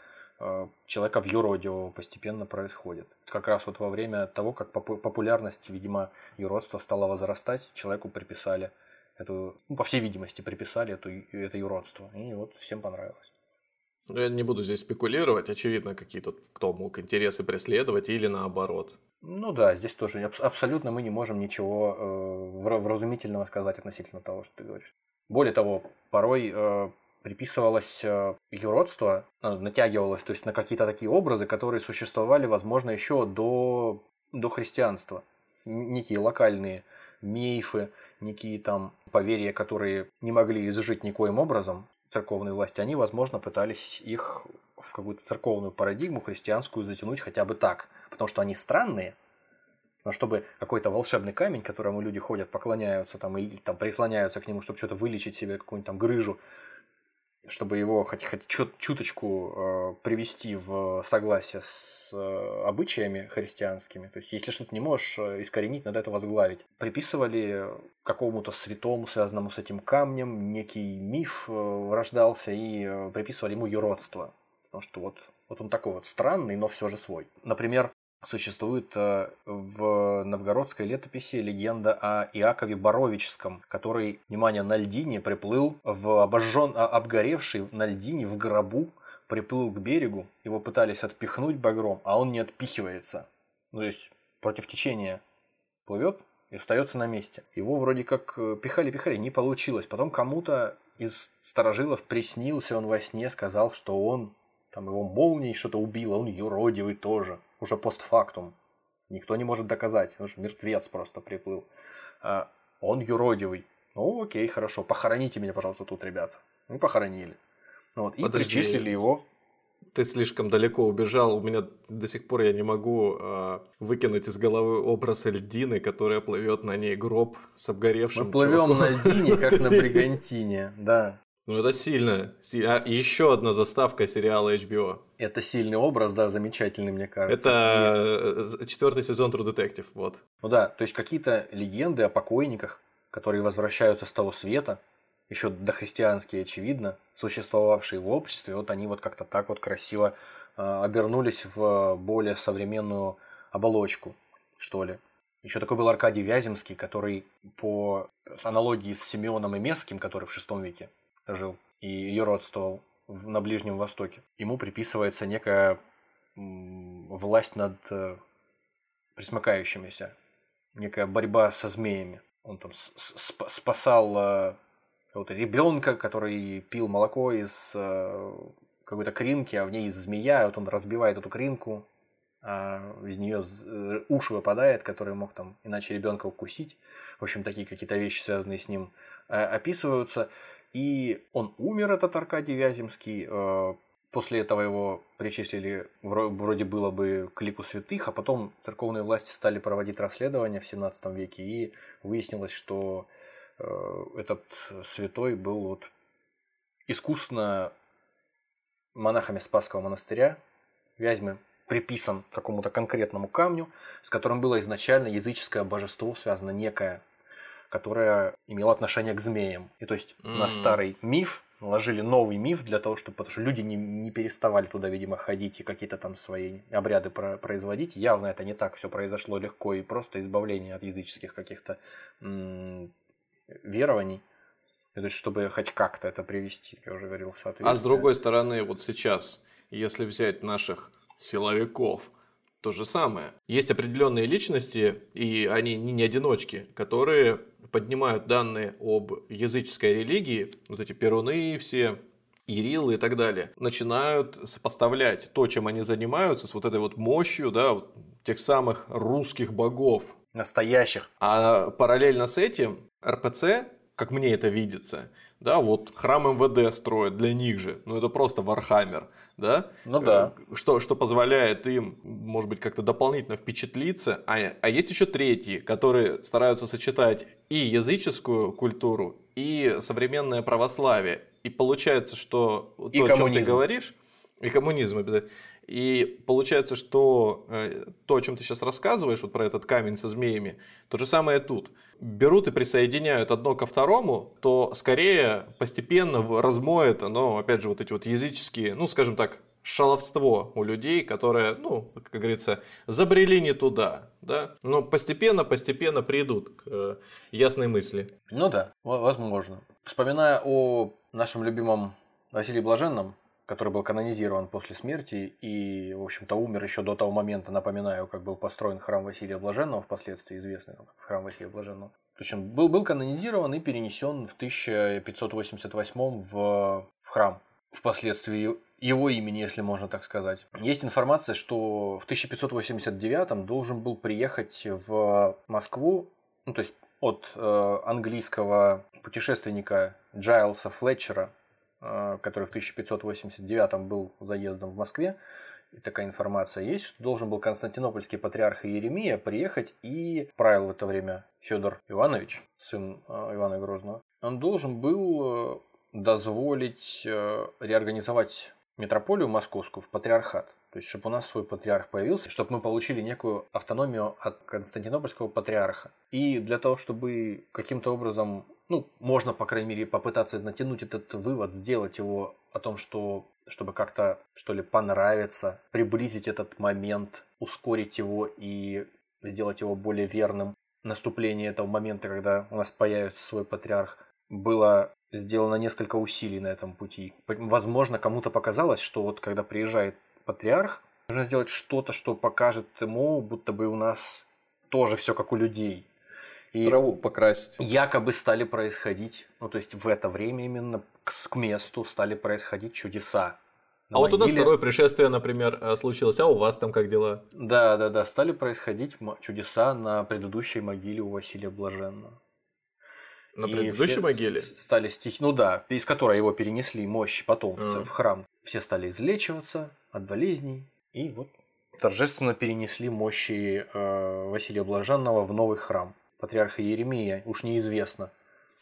человека в юродивого постепенно происходит. Как раз вот во время того, как популярность, видимо, юродства стала возрастать, человеку приписали эту, ну, по всей видимости, приписали эту, это юродство. И вот всем понравилось. Ну, я не буду здесь спекулировать. Очевидно, какие-то кто мог интересы преследовать или наоборот. Ну да, здесь тоже абсолютно мы не можем ничего э, вразумительного сказать относительно того, что ты говоришь. Более того, порой э, приписывалось э, юродство, э, натягивалось то есть на какие-то такие образы, которые существовали, возможно, еще до, до христианства. Некие локальные мифы, некие там поверья, которые не могли изжить никоим образом церковной власти, они, возможно, пытались их в какую-то церковную парадигму христианскую затянуть хотя бы так, потому что они странные, но чтобы какой-то волшебный камень, которому люди ходят, поклоняются там, или там прислоняются к нему, чтобы что-то вылечить себе, какую-нибудь там грыжу, чтобы его хоть, хоть чут, чуточку э, привести в согласие с э, обычаями христианскими, то есть если что-то не можешь э, искоренить, надо это возглавить, приписывали какому-то святому, связанному с этим камнем, некий миф э, рождался и э, приписывали ему юродство. Потому что вот, вот он такой вот странный, но все же свой. Например, Существует э, в новгородской летописи легенда о Иакове Боровическом, который, внимание, на льдине приплыл в обожжен, а, обгоревший на льдине в гробу, приплыл к берегу, его пытались отпихнуть багром, а он не отпихивается. Ну, то есть против течения плывет и остается на месте. Его вроде как пихали-пихали, не получилось. Потом кому-то из старожилов приснился он во сне, сказал, что он там его молнией что-то убило, он юродивый тоже, уже постфактум. Никто не может доказать, он же мертвец просто приплыл. А он юродивый. Ну, окей, хорошо, похороните меня, пожалуйста, тут, ребята. Ну, и похоронили. Вот, и Подожди. причислили его. Ты слишком далеко убежал. У меня до сих пор я не могу э, выкинуть из головы образ льдины, которая плывет на ней гроб с обгоревшим. Мы плывем чуваком. на льдине, как на бригантине, да. Ну это сильно. Си- А, еще одна заставка сериала HBO. Это сильный образ, да, замечательный, мне кажется. Это э, четвертый сезон True Detective. Вот. Ну да, то есть какие-то легенды о покойниках, которые возвращаются с того света, еще дохристианские, очевидно, существовавшие в обществе, вот они вот как-то так вот красиво э, обернулись в более современную оболочку, что ли. Еще такой был Аркадий Вяземский, который по аналогии с Симеоном и Месским, который в VI веке жил и юродствовал в- на Ближнем Востоке, ему приписывается некая власть над э, присмыкающимися, некая борьба со змеями. Он там спасал э, какого-то ребенка, который пил молоко из э, какой-то кринки, а в ней змея, вот он разбивает эту кринку, а из нее уши выпадает, который мог там иначе ребенка укусить. В общем, такие какие-то вещи, связанные с ним, э, описываются. И он умер, этот Аркадий Вяземский. э, После этого его причислили, вро- вроде было бы, к лику святых, а потом церковные власти стали проводить расследования в 17 веке, и выяснилось, что э, этот святой был вот искусственно монахами Спасского монастыря Вязьмы приписан какому-то конкретному камню, с которым было изначально языческое божество связано некое, которое имело отношение к змеям. И то есть на М. старый миф наложили новый миф для того, чтобы, потому что люди не, не переставали туда, видимо, ходить и какие-то там свои обряды про- производить. Явно это не так все произошло легко и просто избавление от языческих каких-то м, верований. То есть, чтобы хоть как-то это привести, я уже говорил, в соответствие. А с другой стороны, вот сейчас, если взять наших силовиков, то же самое. Есть определенные личности, и они не, одиночки, которые поднимают данные об языческой религии, вот эти перуны все, Ирилы и так далее, начинают сопоставлять то, чем они занимаются, с вот этой вот мощью, да, вот тех самых русских богов. Настоящих. А параллельно с этим РПЦ, как мне это видится, да, вот храм МВД строят для них же, ну это просто Warhammer, да? Ну да. Э, Что, что позволяет им, может быть, как-то дополнительно впечатлиться. А, а есть еще третьи, которые стараются сочетать и языческую культуру, и современное православие. И получается, что И то, о чем ты коммунизм. говоришь, и коммунизм обязательно. И получается, что э, то, о чем ты сейчас рассказываешь, вот про этот камень со змеями, то же самое тут. Берут и присоединяют одно ко второму, то скорее постепенно размоет оно, опять же, вот эти вот языческие, ну, скажем так, шаловство у людей, которые, ну, как говорится, забрели не туда, да, но постепенно-постепенно придут к э, ясной мысли. Ну да, во- возможно. Вспоминая о нашем любимом Василии Блаженном, который был канонизирован после смерти и, в общем-то, умер еще до того момента, напоминаю, как был построен храм Василия Блаженного, впоследствии известный как храм Василия Блаженного. То есть он был, был канонизирован и перенесен в 1588 в, в храм. Впоследствии его имени, если можно так сказать. Есть информация, что в 1589 должен был приехать в Москву, ну то есть от э, английского путешественника Джайлса Флетчера, который в 1589 был заездом в Москве, и такая информация есть, что должен был константинопольский патриарх Иеремия приехать и правил в это время Федор Иванович, сын э, Ивана Грозного. Он должен был э, дозволить э, реорганизовать метрополию московскую в патриархат. То есть, чтобы у нас свой патриарх появился, чтобы мы получили некую автономию от константинопольского патриарха. И для того, чтобы каким-то образом, ну, можно, по крайней мере, попытаться натянуть этот вывод, сделать его о том, что чтобы как-то, что ли, понравиться, приблизить этот момент, ускорить его и сделать его более верным. Наступление этого момента, когда у нас появится свой патриарх, было сделано несколько усилий на этом пути. Возможно, кому-то показалось, что вот когда приезжает патриарх, нужно сделать что-то, что покажет ему, будто бы у нас тоже все как у людей. И Траву покрасить. якобы стали происходить, ну то есть в это время именно к, к месту стали происходить чудеса. на А вот у нас могиле. второе пришествие, например, э, случилось, а у вас там как дела? Да, да, да, стали происходить чудеса на предыдущей могиле у Василия Блаженного. На И предыдущей могиле? Стали стихи, ну да, из которой его перенесли мощи потом А. в храм. Все стали излечиваться от болезней, и вот торжественно перенесли мощи э, Василия Блаженного в новый храм. Патриарха Еремия, уж неизвестно,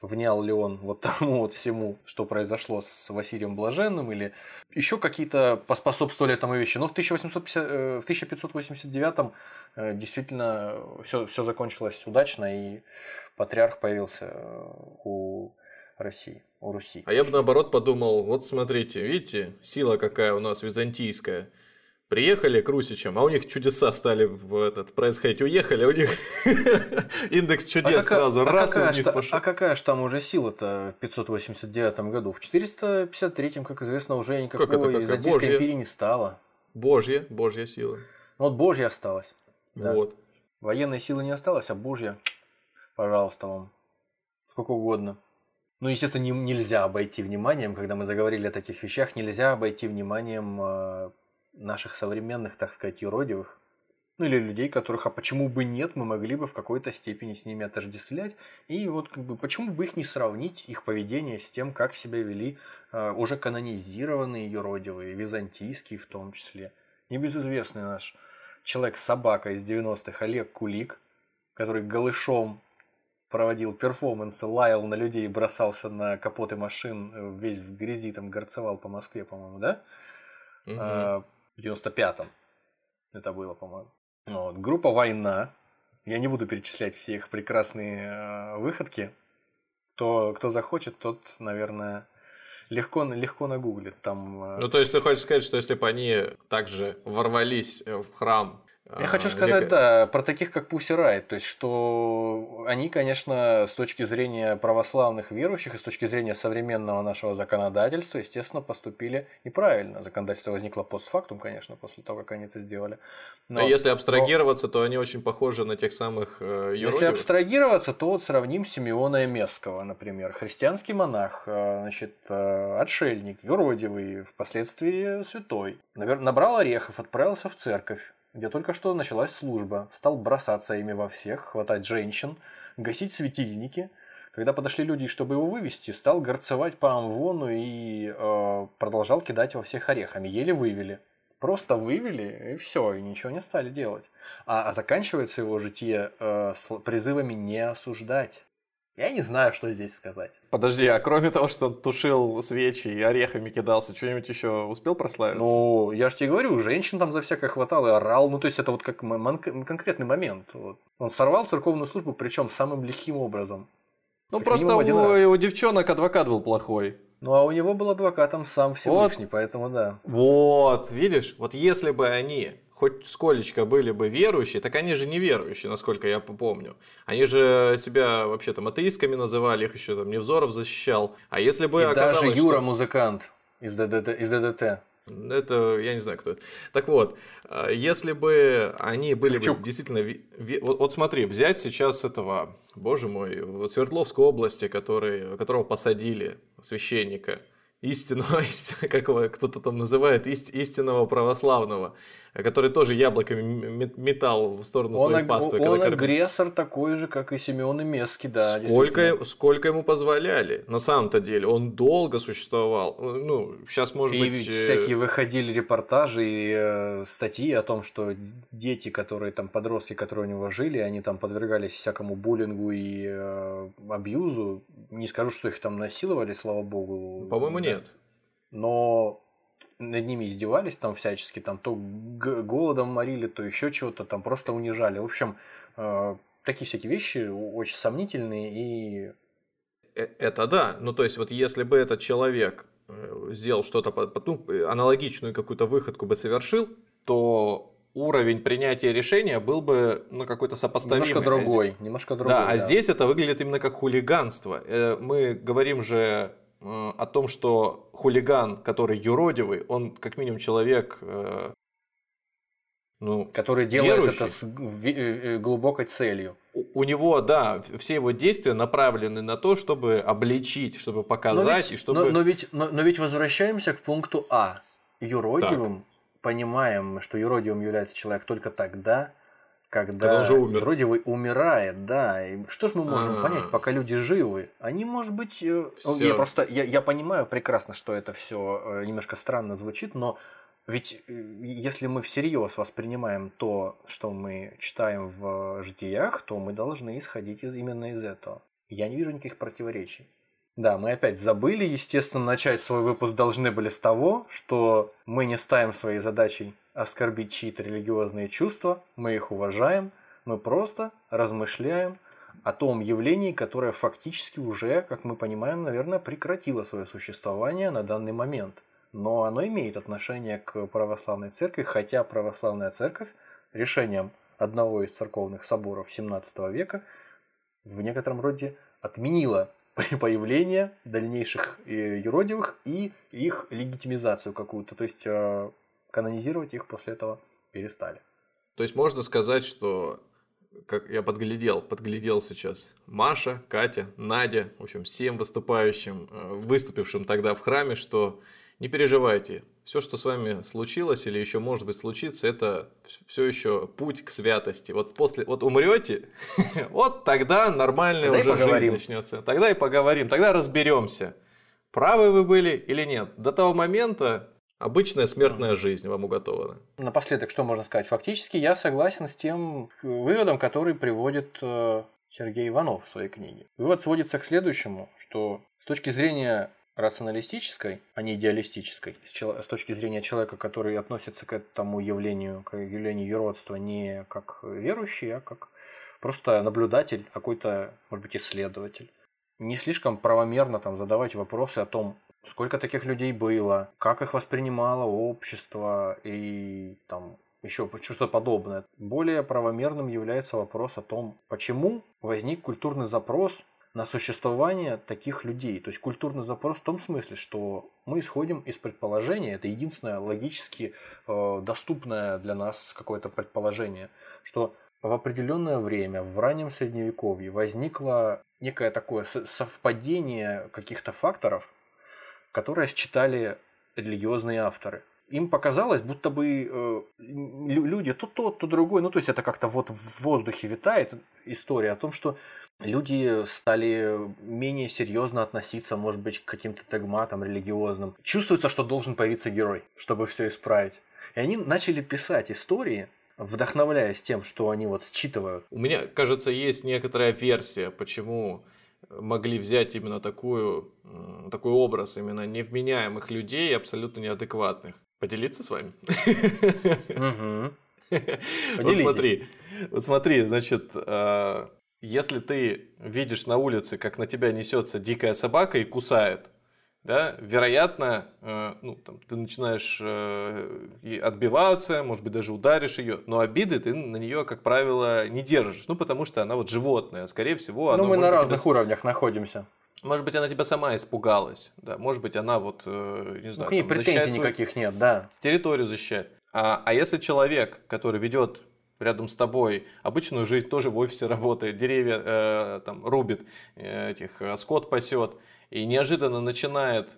внял ли он вот тому вот всему, что произошло с Василием Блаженным, или еще какие-то поспособствовали этому вещи. Но в, 1850, э, в 1589 э, действительно все, все закончилось удачно, и патриарх появился э, у России, у Руси. А я бы наоборот подумал, вот смотрите, видите, сила какая у нас византийская. Приехали к русичам, а у них чудеса стали в этот происходить. Уехали, у них индекс чудес какая- сразу а раз и какая вниз пошел. а какая же там уже сила-то в 589 году? В 453, как известно, уже никакой это какая? Византийской Божья? империи не стало. Божья, божья сила. Ну, Вот Божья осталась. Да. Вот. Военной силы не осталось, а Божья, пожалуйста вам, сколько угодно. Ну, естественно, не- нельзя обойти вниманием, когда мы заговорили о таких вещах, нельзя обойти вниманием э, наших современных, так сказать, юродивых. Ну, или людей, которых, а почему бы нет, мы могли бы в какой-то степени с ними отождествлять. И вот, как бы, почему бы их не сравнить, их поведение с тем, как себя вели э, уже канонизированные юродивые, византийские в том числе. Небезызвестный наш человек-собака из 90-х Олег Кулик, который голышом проводил перформансы, лаял на людей, бросался на капоты машин, э, весь в грязи, там горцевал по Москве, по-моему, да? Мгм. В 95-м это было, по-моему. Вот. Группа «Война». Я не буду перечислять все их прекрасные э, выходки. Кто, кто захочет, тот, наверное, легко, легко нагуглит. Там, э, Ну, то есть ты хочешь сказать, что если бы они также ворвались э, в храм... Я а, хочу сказать, века- да, про таких, как Пусси Райт. То есть, что они, конечно, с точки зрения православных верующих и с точки зрения современного нашего законодательства, естественно, поступили неправильно. Законодательство возникло постфактум, конечно, после того, как они это сделали. Но- А если абстрагироваться, то они очень похожи на тех самых э, Если абстрагироваться, то вот сравним Симеона Месского, например. Христианский монах, э, значит, э, отшельник, юродивый, впоследствии святой. Набрал орехов, отправился в церковь, где только что началась служба. Стал бросаться ими во всех, хватать женщин, гасить светильники. Когда подошли люди, чтобы его вывести, стал горцевать по амвону и э, продолжал кидать во всех орехами. Еле вывели. Просто вывели, и все, и ничего не стали делать. А, а заканчивается его житие э, с призывами не осуждать. Я не знаю, что здесь сказать. Подожди, а кроме того, что он тушил свечи и орехами кидался, что-нибудь еще успел прославиться? Ну, я же тебе говорю, женщин там за всякое хватало и орал. Ну, то есть, это вот как конкретный момент. Вот. Он сорвал церковную службу, причем самым лихим образом. Ну, как просто у, у девчонок адвокат был плохой. Ну, а у него был адвокатом сам Всевышний, поэтому да. Вот, видишь, вот если бы они хоть сколечко были бы верующие, так они же не верующие, насколько я помню. Они же себя вообще там атеистками называли, их еще там Невзоров защищал. А если бы и оказалось, даже что- Юра музыкант из ДДТ. Из ДДТ. Это я не знаю, кто это. Так вот, э, если бы они были бы действительно... ви- ви- Вот, вот смотри, взять сейчас этого, боже мой, вот Свердловской области, который, которого посадили, священника, истинного, истинного, как его кто-то там называет, ист- истинного православного, который тоже яблоками метал в сторону Он, своей аг- паствы. он когда агрессор такой же, как и Семен и Месский, да. Сколько, сколько ему позволяли? На самом-то деле, он долго существовал. Ну, сейчас, может И быть... ведь э, всякие выходили репортажи и э, статьи о том, что дети, которые там, подростки, которые у него жили, они там подвергались всякому буллингу и э, абьюзу. Не скажу, что их там насиловали, слава богу. По-моему, Да. нет. Но над ними издевались там всячески, там то голодом морили, то еще чего-то, там просто унижали. В общем, э, такие всякие вещи очень сомнительные и Э, Это да. Ну, то есть, вот если бы этот человек э, сделал что-то, ну, аналогичную какую-то выходку бы совершил, то уровень принятия решения был бы, ну, какой-то сопоставимый. немножко А здесь- другой, немножко другой. Да, а здесь это выглядит именно как хулиганство. Э, Мы говорим же о том, что хулиган, который юродивый, он как минимум человек, э, ну, который делает верующий. это с э, э, глубокой целью. у него, да, все его действия направлены на то, чтобы обличить, чтобы Но показать ведь, и чтобы... но, но ведь, но, но ведь возвращаемся к пункту А. юродивым понимаем, что юродивым является человек только тогда, когда, Когда уже умер. юродивый умирает, да. И что ж мы можем А. понять, пока люди живы? Они, может быть, э, Всё. я просто я, я понимаю прекрасно, что это все немножко странно звучит, но ведь э, если мы всерьез воспринимаем то, что мы читаем в житиях, то мы должны исходить из, именно из этого. Я не вижу никаких противоречий. Да, мы опять забыли, естественно, начать свой выпуск должны были с того, что мы не ставим своей задачей оскорбить чьи-то религиозные чувства, мы их уважаем, мы просто размышляем о том явлении, которое фактически уже, как мы понимаем, наверное, прекратило свое существование на данный момент. Но оно имеет отношение к православной церкви, хотя православная церковь решением одного из церковных соборов XVII века в некотором роде отменила появление дальнейших э, юродивых и их легитимизацию какую-то. То есть э, канонизировать их после этого перестали. То есть можно сказать, что как я подглядел, подглядел сейчас Маша, Катя, Надя, в общем, всем выступающим, э, выступившим тогда в храме, что не переживайте, все, что с вами случилось или еще может быть случится, это все еще путь к святости. Вот после, вот умрете, вот тогда нормальная уже жизнь начнется. Тогда и поговорим, тогда разберемся, правы вы были или нет. До того момента обычная смертная жизнь вам уготована. Напоследок, что можно сказать? Фактически я согласен с тем выводом, который приводит э, Сергей Иванов в своей книге. Вывод сводится к следующему, что с точки зрения рационалистической, а не идеалистической, с точки зрения человека, который относится к этому явлению, к явлению юродства не как верующий, а как просто наблюдатель, какой-то, может быть, исследователь. Не слишком правомерно там задавать вопросы о том, сколько таких людей было, как их воспринимало общество и там еще что-то подобное. Более правомерным является вопрос о том, почему возник культурный запрос на существование таких людей. То есть культурный запрос в том смысле, что мы исходим из предположения, это единственное логически э, доступное для нас какое-то предположение, что в определенное время, в раннем средневековье, возникло некое такое со- совпадение каких-то факторов, которое считали религиозные авторы. Им показалось, будто бы э, лю- люди то тот, то другой, ну то есть это как-то вот в воздухе витает история о том, что люди стали менее серьезно относиться, может быть, к каким-то догматам религиозным. Чувствуется, что должен появиться герой, чтобы все исправить. И они начали писать истории, вдохновляясь тем, что они вот считывают. У меня, кажется, есть некоторая версия, почему могли взять именно такую, такой образ именно невменяемых людей, абсолютно неадекватных. Поделиться с вами? Вот смотри, вот смотри, значит, э, если ты видишь на улице, как на тебя несется дикая собака и кусает, да, вероятно, э, ну, там, ты начинаешь э, отбиваться, может быть, даже ударишь ее, но обиды ты на нее, как правило, не держишь, ну, потому что она вот животное, скорее всего, Ну, мы на разных тебя- уровнях находимся. может быть, она тебя сама испугалась, да, может быть, она вот, э, не Ну, знаю, к ней там, претензий защищает свой- никаких нет, да. территорию защищать. А, а если человек, который ведет рядом с тобой обычную жизнь, тоже в офисе работает, деревья э, там рубит, э, этих э, скот пасет, и неожиданно начинает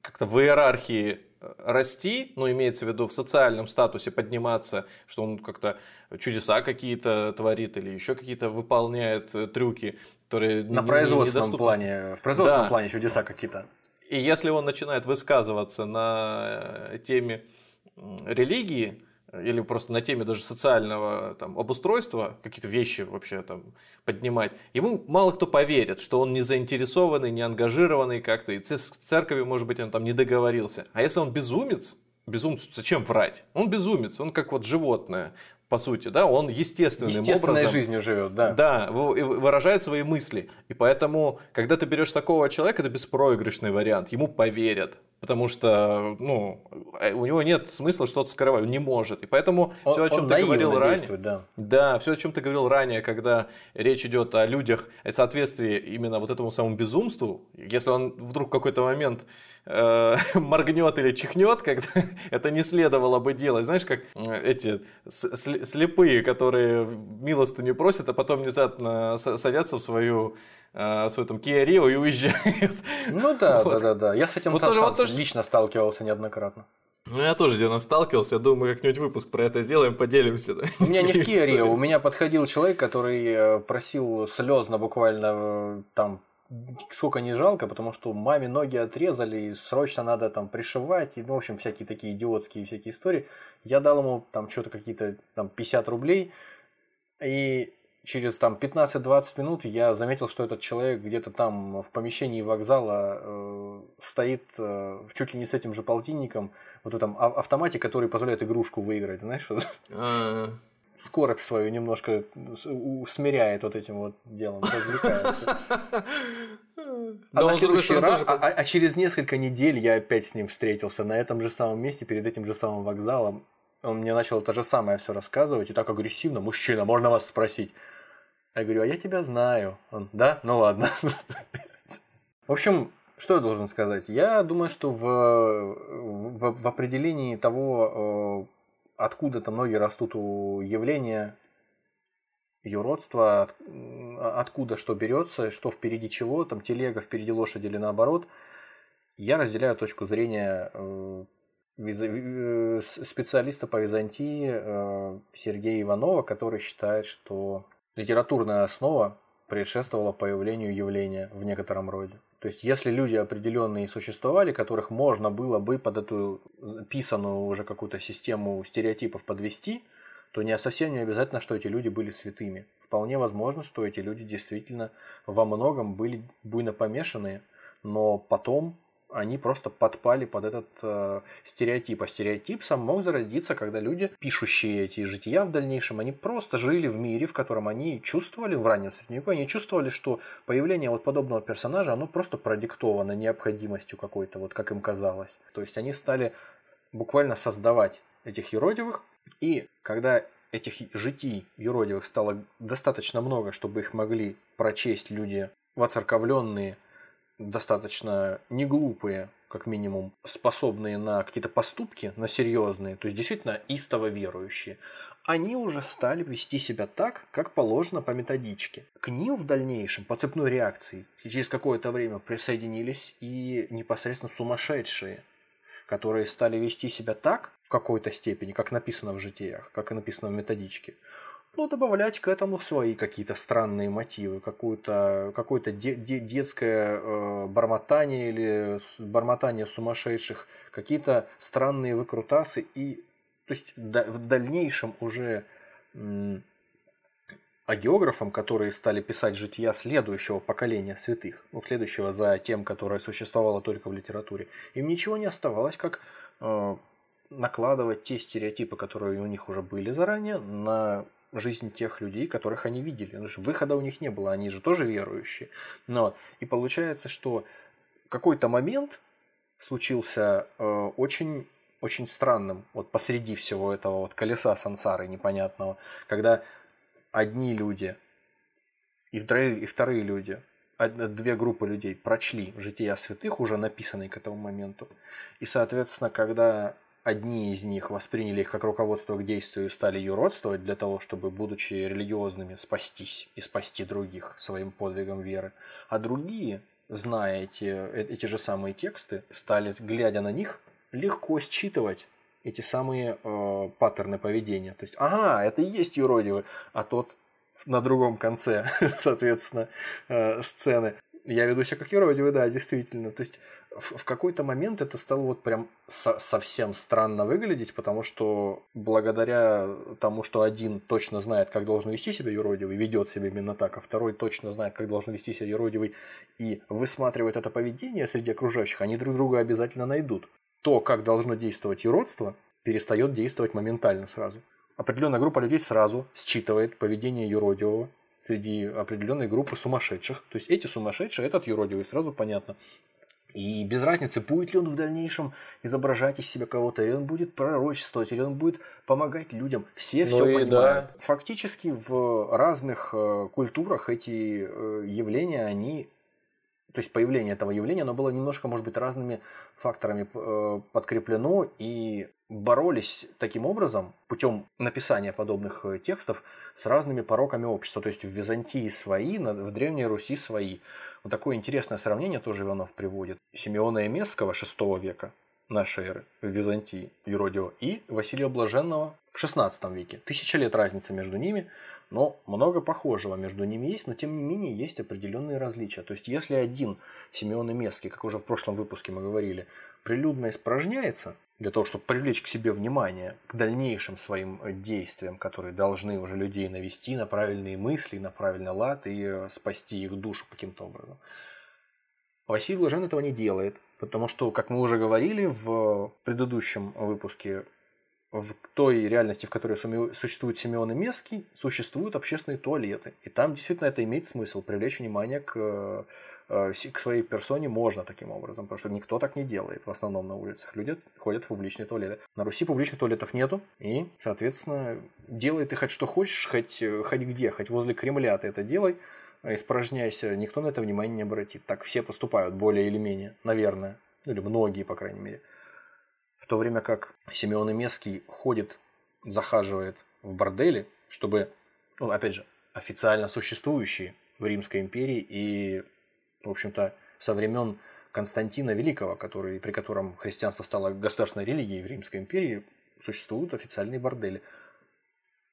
как-то в иерархии э, расти, ну, имеется в виду в социальном статусе подниматься, что он как-то чудеса какие-то творит или еще какие-то выполняет э, трюки, которые не- На не- производственном недоступны. плане, в производственном Да. плане чудеса какие-то. И если он начинает высказываться на э, теме религии или просто на теме даже социального там, обустройства, какие-то вещи вообще там поднимать, ему мало кто поверит, что он не заинтересованный, не ангажированный как-то, и с церковью, может быть, он там не договорился. А если он безумец, безумцу зачем врать? Он безумец, он как вот животное, по сути, да, он естественным Естественной образом... жизнью живет, да. Да, выражает свои мысли. И поэтому, когда ты берешь такого человека, это беспроигрышный вариант. Ему поверят. Потому что, ну, э, у него нет смысла что-то скрывать, он не может. И поэтому Он- все, о чем ты говорил ранее. да. Да, все, о чем ты говорил ранее, когда речь идет о людях, о соответствии именно вот этому самому безумству, если он вдруг в какой-то момент э, моргнет или чихнет, когда это не следовало бы делать. Знаешь, как э, эти слепые, которые милостыню просят, а потом внезапно садятся в свою э, свой там Kia Rio и уезжают. Ну да, Вот. да, да, да. Я с этим Вот сам тоже- вот тоже- лично сталкивался неоднократно. Ну, я тоже где-то сталкивался, думаю, как-нибудь выпуск про это сделаем, поделимся. Да? У меня не в Киеве, у меня подходил человек, который э, просил слезно буквально э, там сколько не жалко, потому что маме ноги отрезали, и срочно надо там пришивать, и, ну, в общем, всякие такие идиотские всякие истории. Я дал ему там что-то какие-то там 50 рублей, и через там 15-20 минут я заметил, что этот человек где-то там в помещении вокзала э, стоит э, чуть ли не с этим же полтинником, вот в этом автомате, который позволяет игрушку выиграть, знаешь? А. Скорость свою немножко смиряет вот этим вот делом, развлекается. А, на следующий раз, а, а через несколько недель я опять с ним встретился на этом же самом месте, перед этим же самым вокзалом. Он мне начал то же самое все рассказывать, и так агрессивно. Мужчина, можно вас спросить? Я говорю, а я тебя знаю. Он, да? Ну ладно. В общем, что я должен сказать? Я думаю, что в, в, в определении того, э, откуда-то многие растут у явления юродства, от, откуда что берется, что впереди чего, там телега впереди лошади или наоборот, я разделяю точку зрения э, э, специалиста по Византии Сергея Иванова, который считает, что литературная основа предшествовала появлению явления в некотором роде. То есть, если люди определенные существовали, которых можно было бы под эту писанную уже какую-то систему стереотипов подвести, то не совсем не обязательно, что эти люди были святыми. Вполне возможно, что эти люди действительно во многом были буйно помешанные, но потом они просто подпали под этот э, стереотип. А стереотип сам мог зародиться, когда люди, пишущие эти жития в дальнейшем, они просто жили в мире, в котором они чувствовали, в раннем средневековье, они чувствовали, что появление вот подобного персонажа, оно просто продиктовано необходимостью какой-то, вот как им казалось. То есть они стали буквально создавать этих юродивых, и когда этих житий юродивых стало достаточно много, чтобы их могли прочесть люди воцерковленные, достаточно не глупые, как минимум, способные на какие-то поступки, на серьезные, то есть действительно истово верующие, они уже стали вести себя так, как положено по методичке. К ним в дальнейшем, по цепной реакции, через какое-то время присоединились и непосредственно сумасшедшие, которые стали вести себя так, в какой-то степени, как написано в житиях, как и написано в методичке, ну, добавлять к этому свои какие-то странные мотивы, какое-то какое де- де- детское э, бормотание или бормотание сумасшедших, какие-то странные выкрутасы и то есть да, в дальнейшем уже м- агеографам, которые стали писать жития следующего поколения святых, ну, следующего за тем, которое существовало только в литературе, им ничего не оставалось, как э, накладывать те стереотипы, которые у них уже были заранее, на жизнь тех людей, которых они видели. Потому что выхода у них не было, они же тоже верующие. Но, и получается, что какой-то момент случился э, очень очень странным, вот посреди всего этого вот колеса сансары непонятного, когда одни люди и вторые, и вторые люди, две группы людей прочли жития святых, уже написанные к этому моменту. И, соответственно, когда одни из них восприняли их как руководство к действию и стали юродствовать для того, чтобы, будучи религиозными, спастись и спасти других своим подвигом веры, а другие, зная эти, э, эти же самые тексты, стали, глядя на них, легко считывать эти самые э, паттерны поведения. То есть, ага, это и есть юродивый, а тот на другом конце, соответственно, э, сцены. Я веду себя как юродивый, да, действительно. То есть, в, в какой-то момент это стало вот прям со совсем странно выглядеть, потому что благодаря тому, что один точно знает, как должен вести себя юродивый, ведет себя именно так, а второй точно знает, как должен вести себя юродивый, и высматривает это поведение среди окружающих, они друг друга обязательно найдут. То, как должно действовать юродство, перестает действовать моментально сразу. Определенная группа людей сразу считывает поведение юродивого среди определенной группы сумасшедших. То есть эти сумасшедшие, этот юродивый, сразу понятно. И без разницы, будет ли он в дальнейшем изображать из себя кого-то, или он будет пророчествовать, или он будет помогать людям. Все ну все понимают. Да. Фактически в разных э, культурах эти э, явления, они то есть появление этого явления, оно было немножко, может быть, разными факторами э, подкреплено и боролись таким образом путем написания подобных э, текстов с разными пороками общества. То есть в Византии свои, в Древней Руси свои. Вот такое интересное сравнение тоже Иванов приводит. Симеона Эмесского VI века нашей эры в Византии Юродио и Василия Блаженного в 16 веке. Тысяча лет разницы между ними, но много похожего между ними есть, но тем не менее есть определенные различия. То есть если один Симеон Имесский, как уже в прошлом выпуске мы говорили, прилюдно испражняется для того, чтобы привлечь к себе внимание, к дальнейшим своим действиям, которые должны уже людей навести на правильные мысли, на правильный лад и э, спасти их душу каким-то образом. Василий Блажен этого не делает, потому что, как мы уже говорили в предыдущем выпуске, в той реальности, в которой существует Симеон и Месский, существуют общественные туалеты. И там действительно это имеет смысл, привлечь внимание к, э, к своей персоне можно таким образом, потому что никто так не делает в основном на улицах. Люди ходят в публичные туалеты. На Руси публичных туалетов нету, и, соответственно, делай ты хоть что хочешь, хоть, хоть где, хоть возле Кремля ты это делай, испражняйся, никто на это внимание не обратит. Так все поступают, более или менее, наверное. Ну, или многие, по крайней мере. В то время как Симеон Имеский ходит, захаживает в бордели, чтобы, ну, опять же, официально существующие в Римской империи и, в общем-то, со времен Константина Великого, который, при котором христианство стало государственной религией в Римской империи, существуют официальные бордели.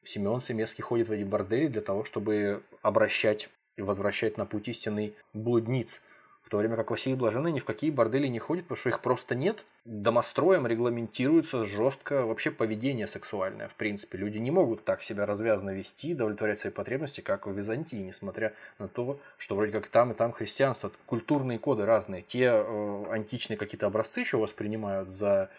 Симеон Семецкий ходит в эти бордели для того, чтобы обращать и возвращать на путь истинный блудниц – в то время как Василий Блаженный ни в какие бордели не ходит, потому что их просто нет. Домостроем регламентируется жестко вообще поведение сексуальное. В принципе, люди не могут так себя развязно вести, удовлетворять свои потребности, как в Византии, несмотря на то, что вроде как там и там христианство, культурные коды разные. Те э, античные какие-то образцы еще воспринимают за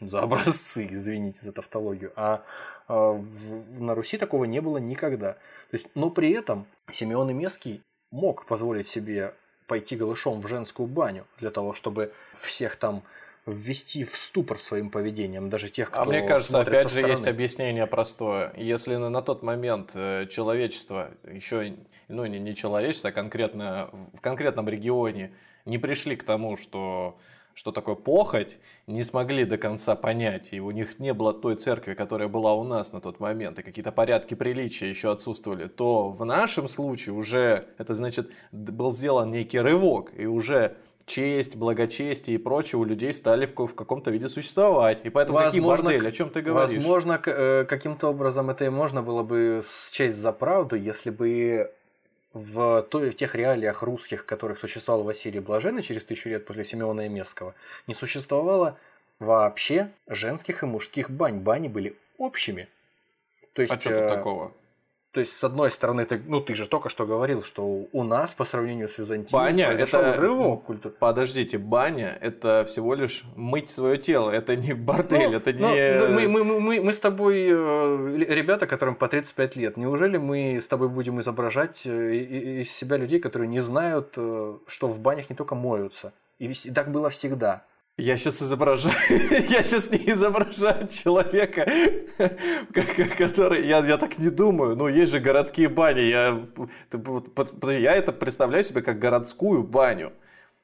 за образцы, извините за тавтологию. А э, в, на Руси такого не было никогда. То есть, но при этом Симеон Имеский мог позволить себе пойти голышом в женскую баню для того, чтобы всех там ввести в ступор своим поведением, даже тех, кто А мне кажется, опять же, есть объяснение простое. Если на, на тот момент э, человечество, еще, ну не, не человечество, а конкретно в конкретном регионе не пришли к тому, что что такое похоть, не смогли до конца понять, и у них не было той церкви, которая была у нас на тот момент, и какие-то порядки приличия еще отсутствовали, то в нашем случае уже, это значит, был сделан некий рывок, и уже честь, благочестие и прочее у людей стали в, в каком-то виде существовать. И поэтому возможно, какие бордели, о чем ты говоришь? Возможно, э, каким-то образом это и можно было бы счесть за правду, если бы в, той, в тех реалиях русских, которых существовал Василий Блаженный через тысячу лет после Симеона Емесского, не существовало вообще женских и мужских бань. Бани были общими. То есть, а что тут э, такого? То есть, с одной стороны, ты, ну ты же только что говорил, что у нас по сравнению с Византией баня это... рывок культуры. Подождите, баня это всего лишь мыть свое тело, это не бордель, ну, это ну, не. Мы, мы, мы, мы с тобой э, ребята, которым по 35 лет. Неужели мы с тобой будем изображать э, из себя людей, которые не знают, э, что в банях не только моются? И так было всегда. Я сейчас изображаю, я сейчас не изображаю человека, который, я, я так не думаю, ну есть же городские бани, я, я это представляю себе как городскую баню,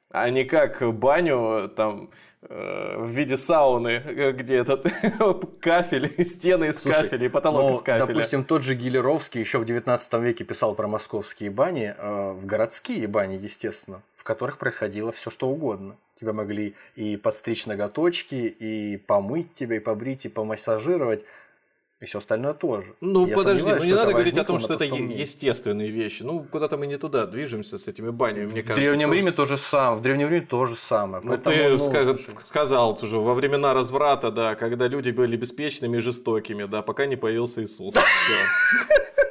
а не как баню там в виде сауны, где этот кафель, стены из Слушай, кафеля и потолок ну, из кафеля. Допустим, тот же Гилеровский еще в 19 веке писал про московские бани, э, в городские бани, естественно, в которых происходило все что угодно. Тебя могли и подстричь ноготочки, и помыть тебя, и побрить, и помассажировать. И все остальное тоже. Ну, Я подожди, ну не надо говорить о том, что это естественные вещи. Ну, куда-то мы не туда движемся с этими банями, мне в кажется. В Древнем Риме то же самое. В Древнем Риме то же самое. Ну, Поэтому, ты ну, сказ... сказал уже, во времена разврата, да, когда люди были беспечными и жестокими, да, пока не появился Иисус.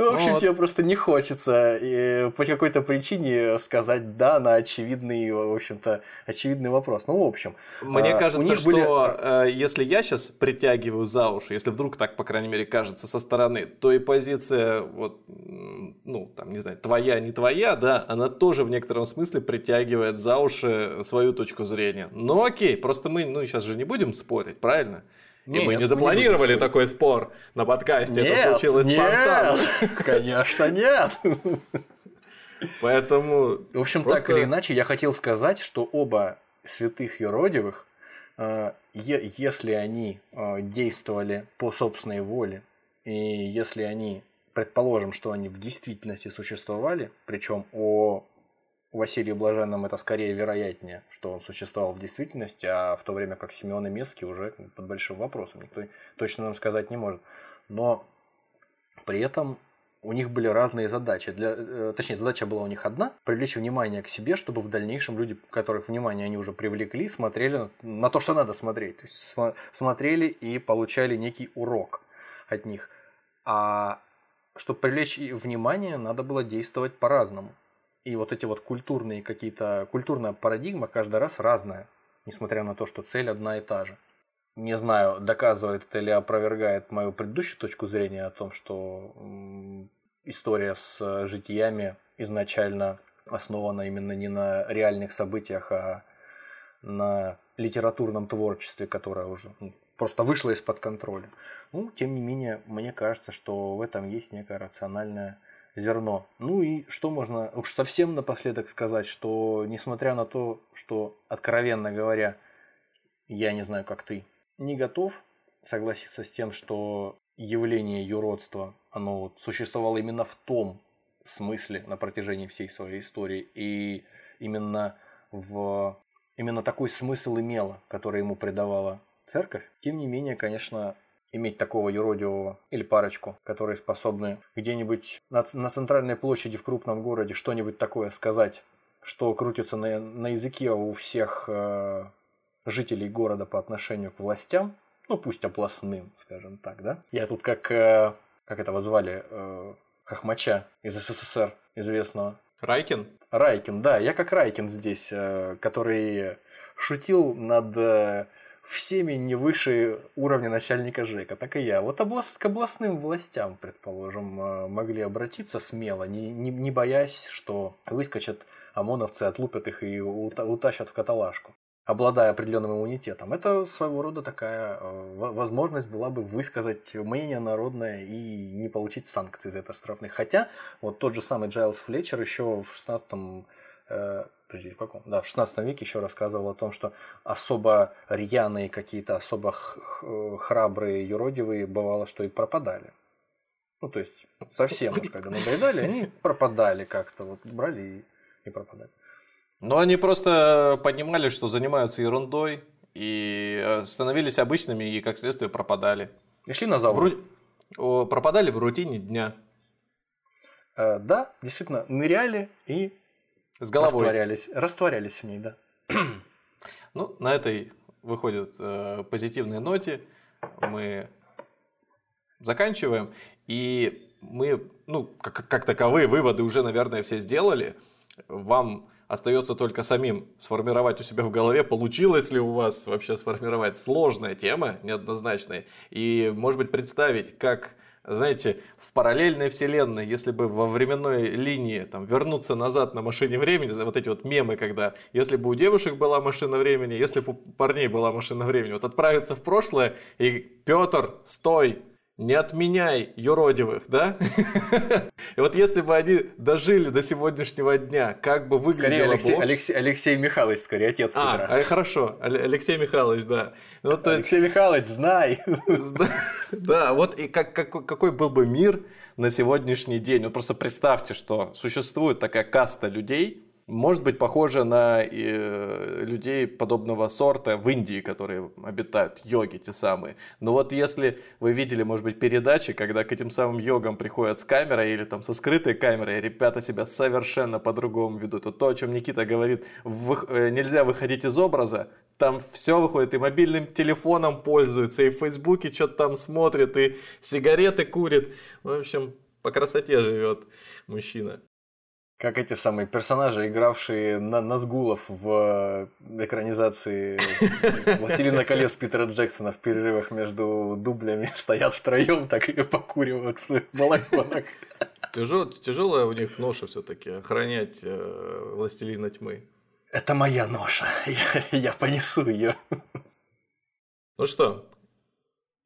Ну, в общем, вот. тебе просто не хочется и по какой-то причине сказать да на очевидный, в общем-то, очевидный вопрос. Ну, в общем. Мне а, кажется, что были... Э, если я сейчас притягиваю за уши, если вдруг так, по крайней мере, кажется со стороны, то и позиция, вот, ну, там, не знаю, твоя, не твоя, да, она тоже в некотором смысле притягивает за уши свою точку зрения. Ну, окей, просто мы, ну, сейчас же не будем спорить, правильно? Нет, и мы не запланировали не такой спор на подкасте, нет, это случилось нет, спонтанно. Конечно, нет. Поэтому... В общем, просто... так или иначе, я хотел сказать, что оба святых юродивых, э, если они э, действовали по собственной воле, и если они, предположим, что они в действительности существовали, причем о Василию Блаженном это скорее вероятнее, что он существовал в действительности, а в то время как Симеон и Месский уже под большим вопросом. Никто точно нам сказать не может. Но при этом у них были разные задачи. Для, э, точнее, задача была у них одна – привлечь внимание к себе, чтобы в дальнейшем люди, которых внимание они уже привлекли, смотрели на то, что надо смотреть. То есть смотрели и получали некий урок от них. А чтобы привлечь внимание, надо было действовать по-разному. И вот эти вот культурные какие-то, культурная парадигма каждый раз разная, несмотря на то, что цель одна и та же. Не знаю, доказывает это или опровергает мою предыдущую точку зрения о том, что история с житиями изначально основана именно не на реальных событиях, а на литературном творчестве, которое уже ну, просто вышло из-под контроля. Ну, тем не менее, мне кажется, что в этом есть некое рациональное зерно. Ну и что можно уж совсем напоследок сказать, что несмотря на то, что, откровенно говоря, я не знаю, как ты, не готов согласиться с тем, что явление юродства, оно существовало именно в том смысле на протяжении всей своей истории, и именно в именно такой смысл имело, который ему придавала церковь. Тем не менее, конечно, иметь такого юродивого или парочку, которые способны где-нибудь на, на центральной площади в крупном городе что-нибудь такое сказать, что крутится на, на языке у всех э, жителей города по отношению к властям, ну пусть областным, скажем так, да. Я тут как, э, как этого звали, э, Хохмача из СССР известного. Райкин? Райкин, да, я как Райкин здесь, э, который шутил над э, всеми не выше уровня начальника ЖЭКа, так и я. Вот област, к областным властям, предположим, э, могли обратиться смело, не, не, не боясь, что выскочат ОМОНовцы, отлупят их и утащат в каталажку обладая определенным иммунитетом. Это своего рода такая э, возможность была бы высказать мнение народное и не получить санкций за это штрафных. Хотя вот тот же самый Джайлс Флетчер еще в 16 э, подожди, в каком? Да, в 16 веке еще рассказывал о том, что особо рьяные какие-то, особо храбрые юродивые бывало, что и пропадали. Ну, то есть, совсем уж когда надоедали, они пропадали как-то, вот брали и, и пропадали. Но они просто понимали, что занимаются ерундой, и становились обычными, и как следствие пропадали. И шли на завод. Ру... Пропадали в рутине дня. Э, да, действительно, ныряли и с головой. Растворялись, растворялись в ней, да. Ну, на этой выходит э, позитивной ноте мы заканчиваем. И мы, ну, как, как таковые выводы уже, наверное, все сделали. Вам остается только самим сформировать у себя в голове, получилось ли у вас вообще сформировать сложная тема, неоднозначная, и, может быть, представить, как знаете, в параллельной вселенной, если бы во временной линии там, вернуться назад на машине времени, вот эти вот мемы, когда если бы у девушек была машина времени, если бы у парней была машина времени, вот отправиться в прошлое и Петр, стой, не отменяй юродивых, да? И вот если бы они дожили до сегодняшнего дня, как бы выглядело Алексей, бы... Алексей, Алексей Михайлович, скорее, отец а, Петра. А, хорошо, Алексей Михайлович, да. Ну, вот Алексей. Михайлович, знай! Да, вот и как, как, какой был бы мир на сегодняшний день. Ну, просто представьте, что существует такая каста людей, может быть похоже на э, людей подобного сорта в Индии, которые обитают, йоги те самые. Но вот если вы видели, может быть, передачи, когда к этим самым йогам приходят с камерой или там со скрытой камерой, ребята себя совершенно по-другому ведут. Вот то, о чем Никита говорит, вы, э, нельзя выходить из образа, там все выходит, и мобильным телефоном пользуются, и в Фейсбуке что-то там смотрит, и сигареты курит. В общем, по красоте живет мужчина. Как эти самые персонажи, игравшие на Назгулов в э, экранизации «Властелина колец» Питера Джексона в перерывах между дублями стоят втроем, так и покуривают в балахонах. Тяжел, тяжелая у них ноша все-таки охранять э, Властелина тьмы. Это моя ноша. Я, я понесу ее. Ну что,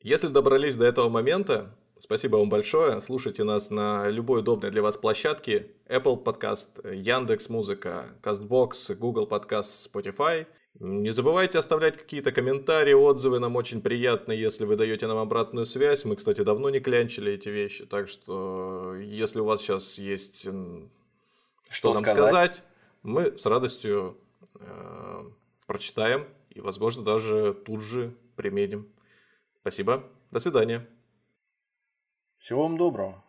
если добрались до этого момента, Спасибо вам большое. Слушайте нас на любой удобной для вас площадке. Apple Podcast, Яндекс Музыка, CastBox, Google Podcast, Spotify. Не забывайте оставлять какие-то комментарии, отзывы. Нам очень приятно, если вы даете нам обратную связь. Мы, кстати, давно не клянчили эти вещи. Так что, если у вас сейчас есть что, что нам сказать, сказать мы с радостью э, прочитаем и, возможно, даже тут же применим. Спасибо. До свидания. Всего вам доброго.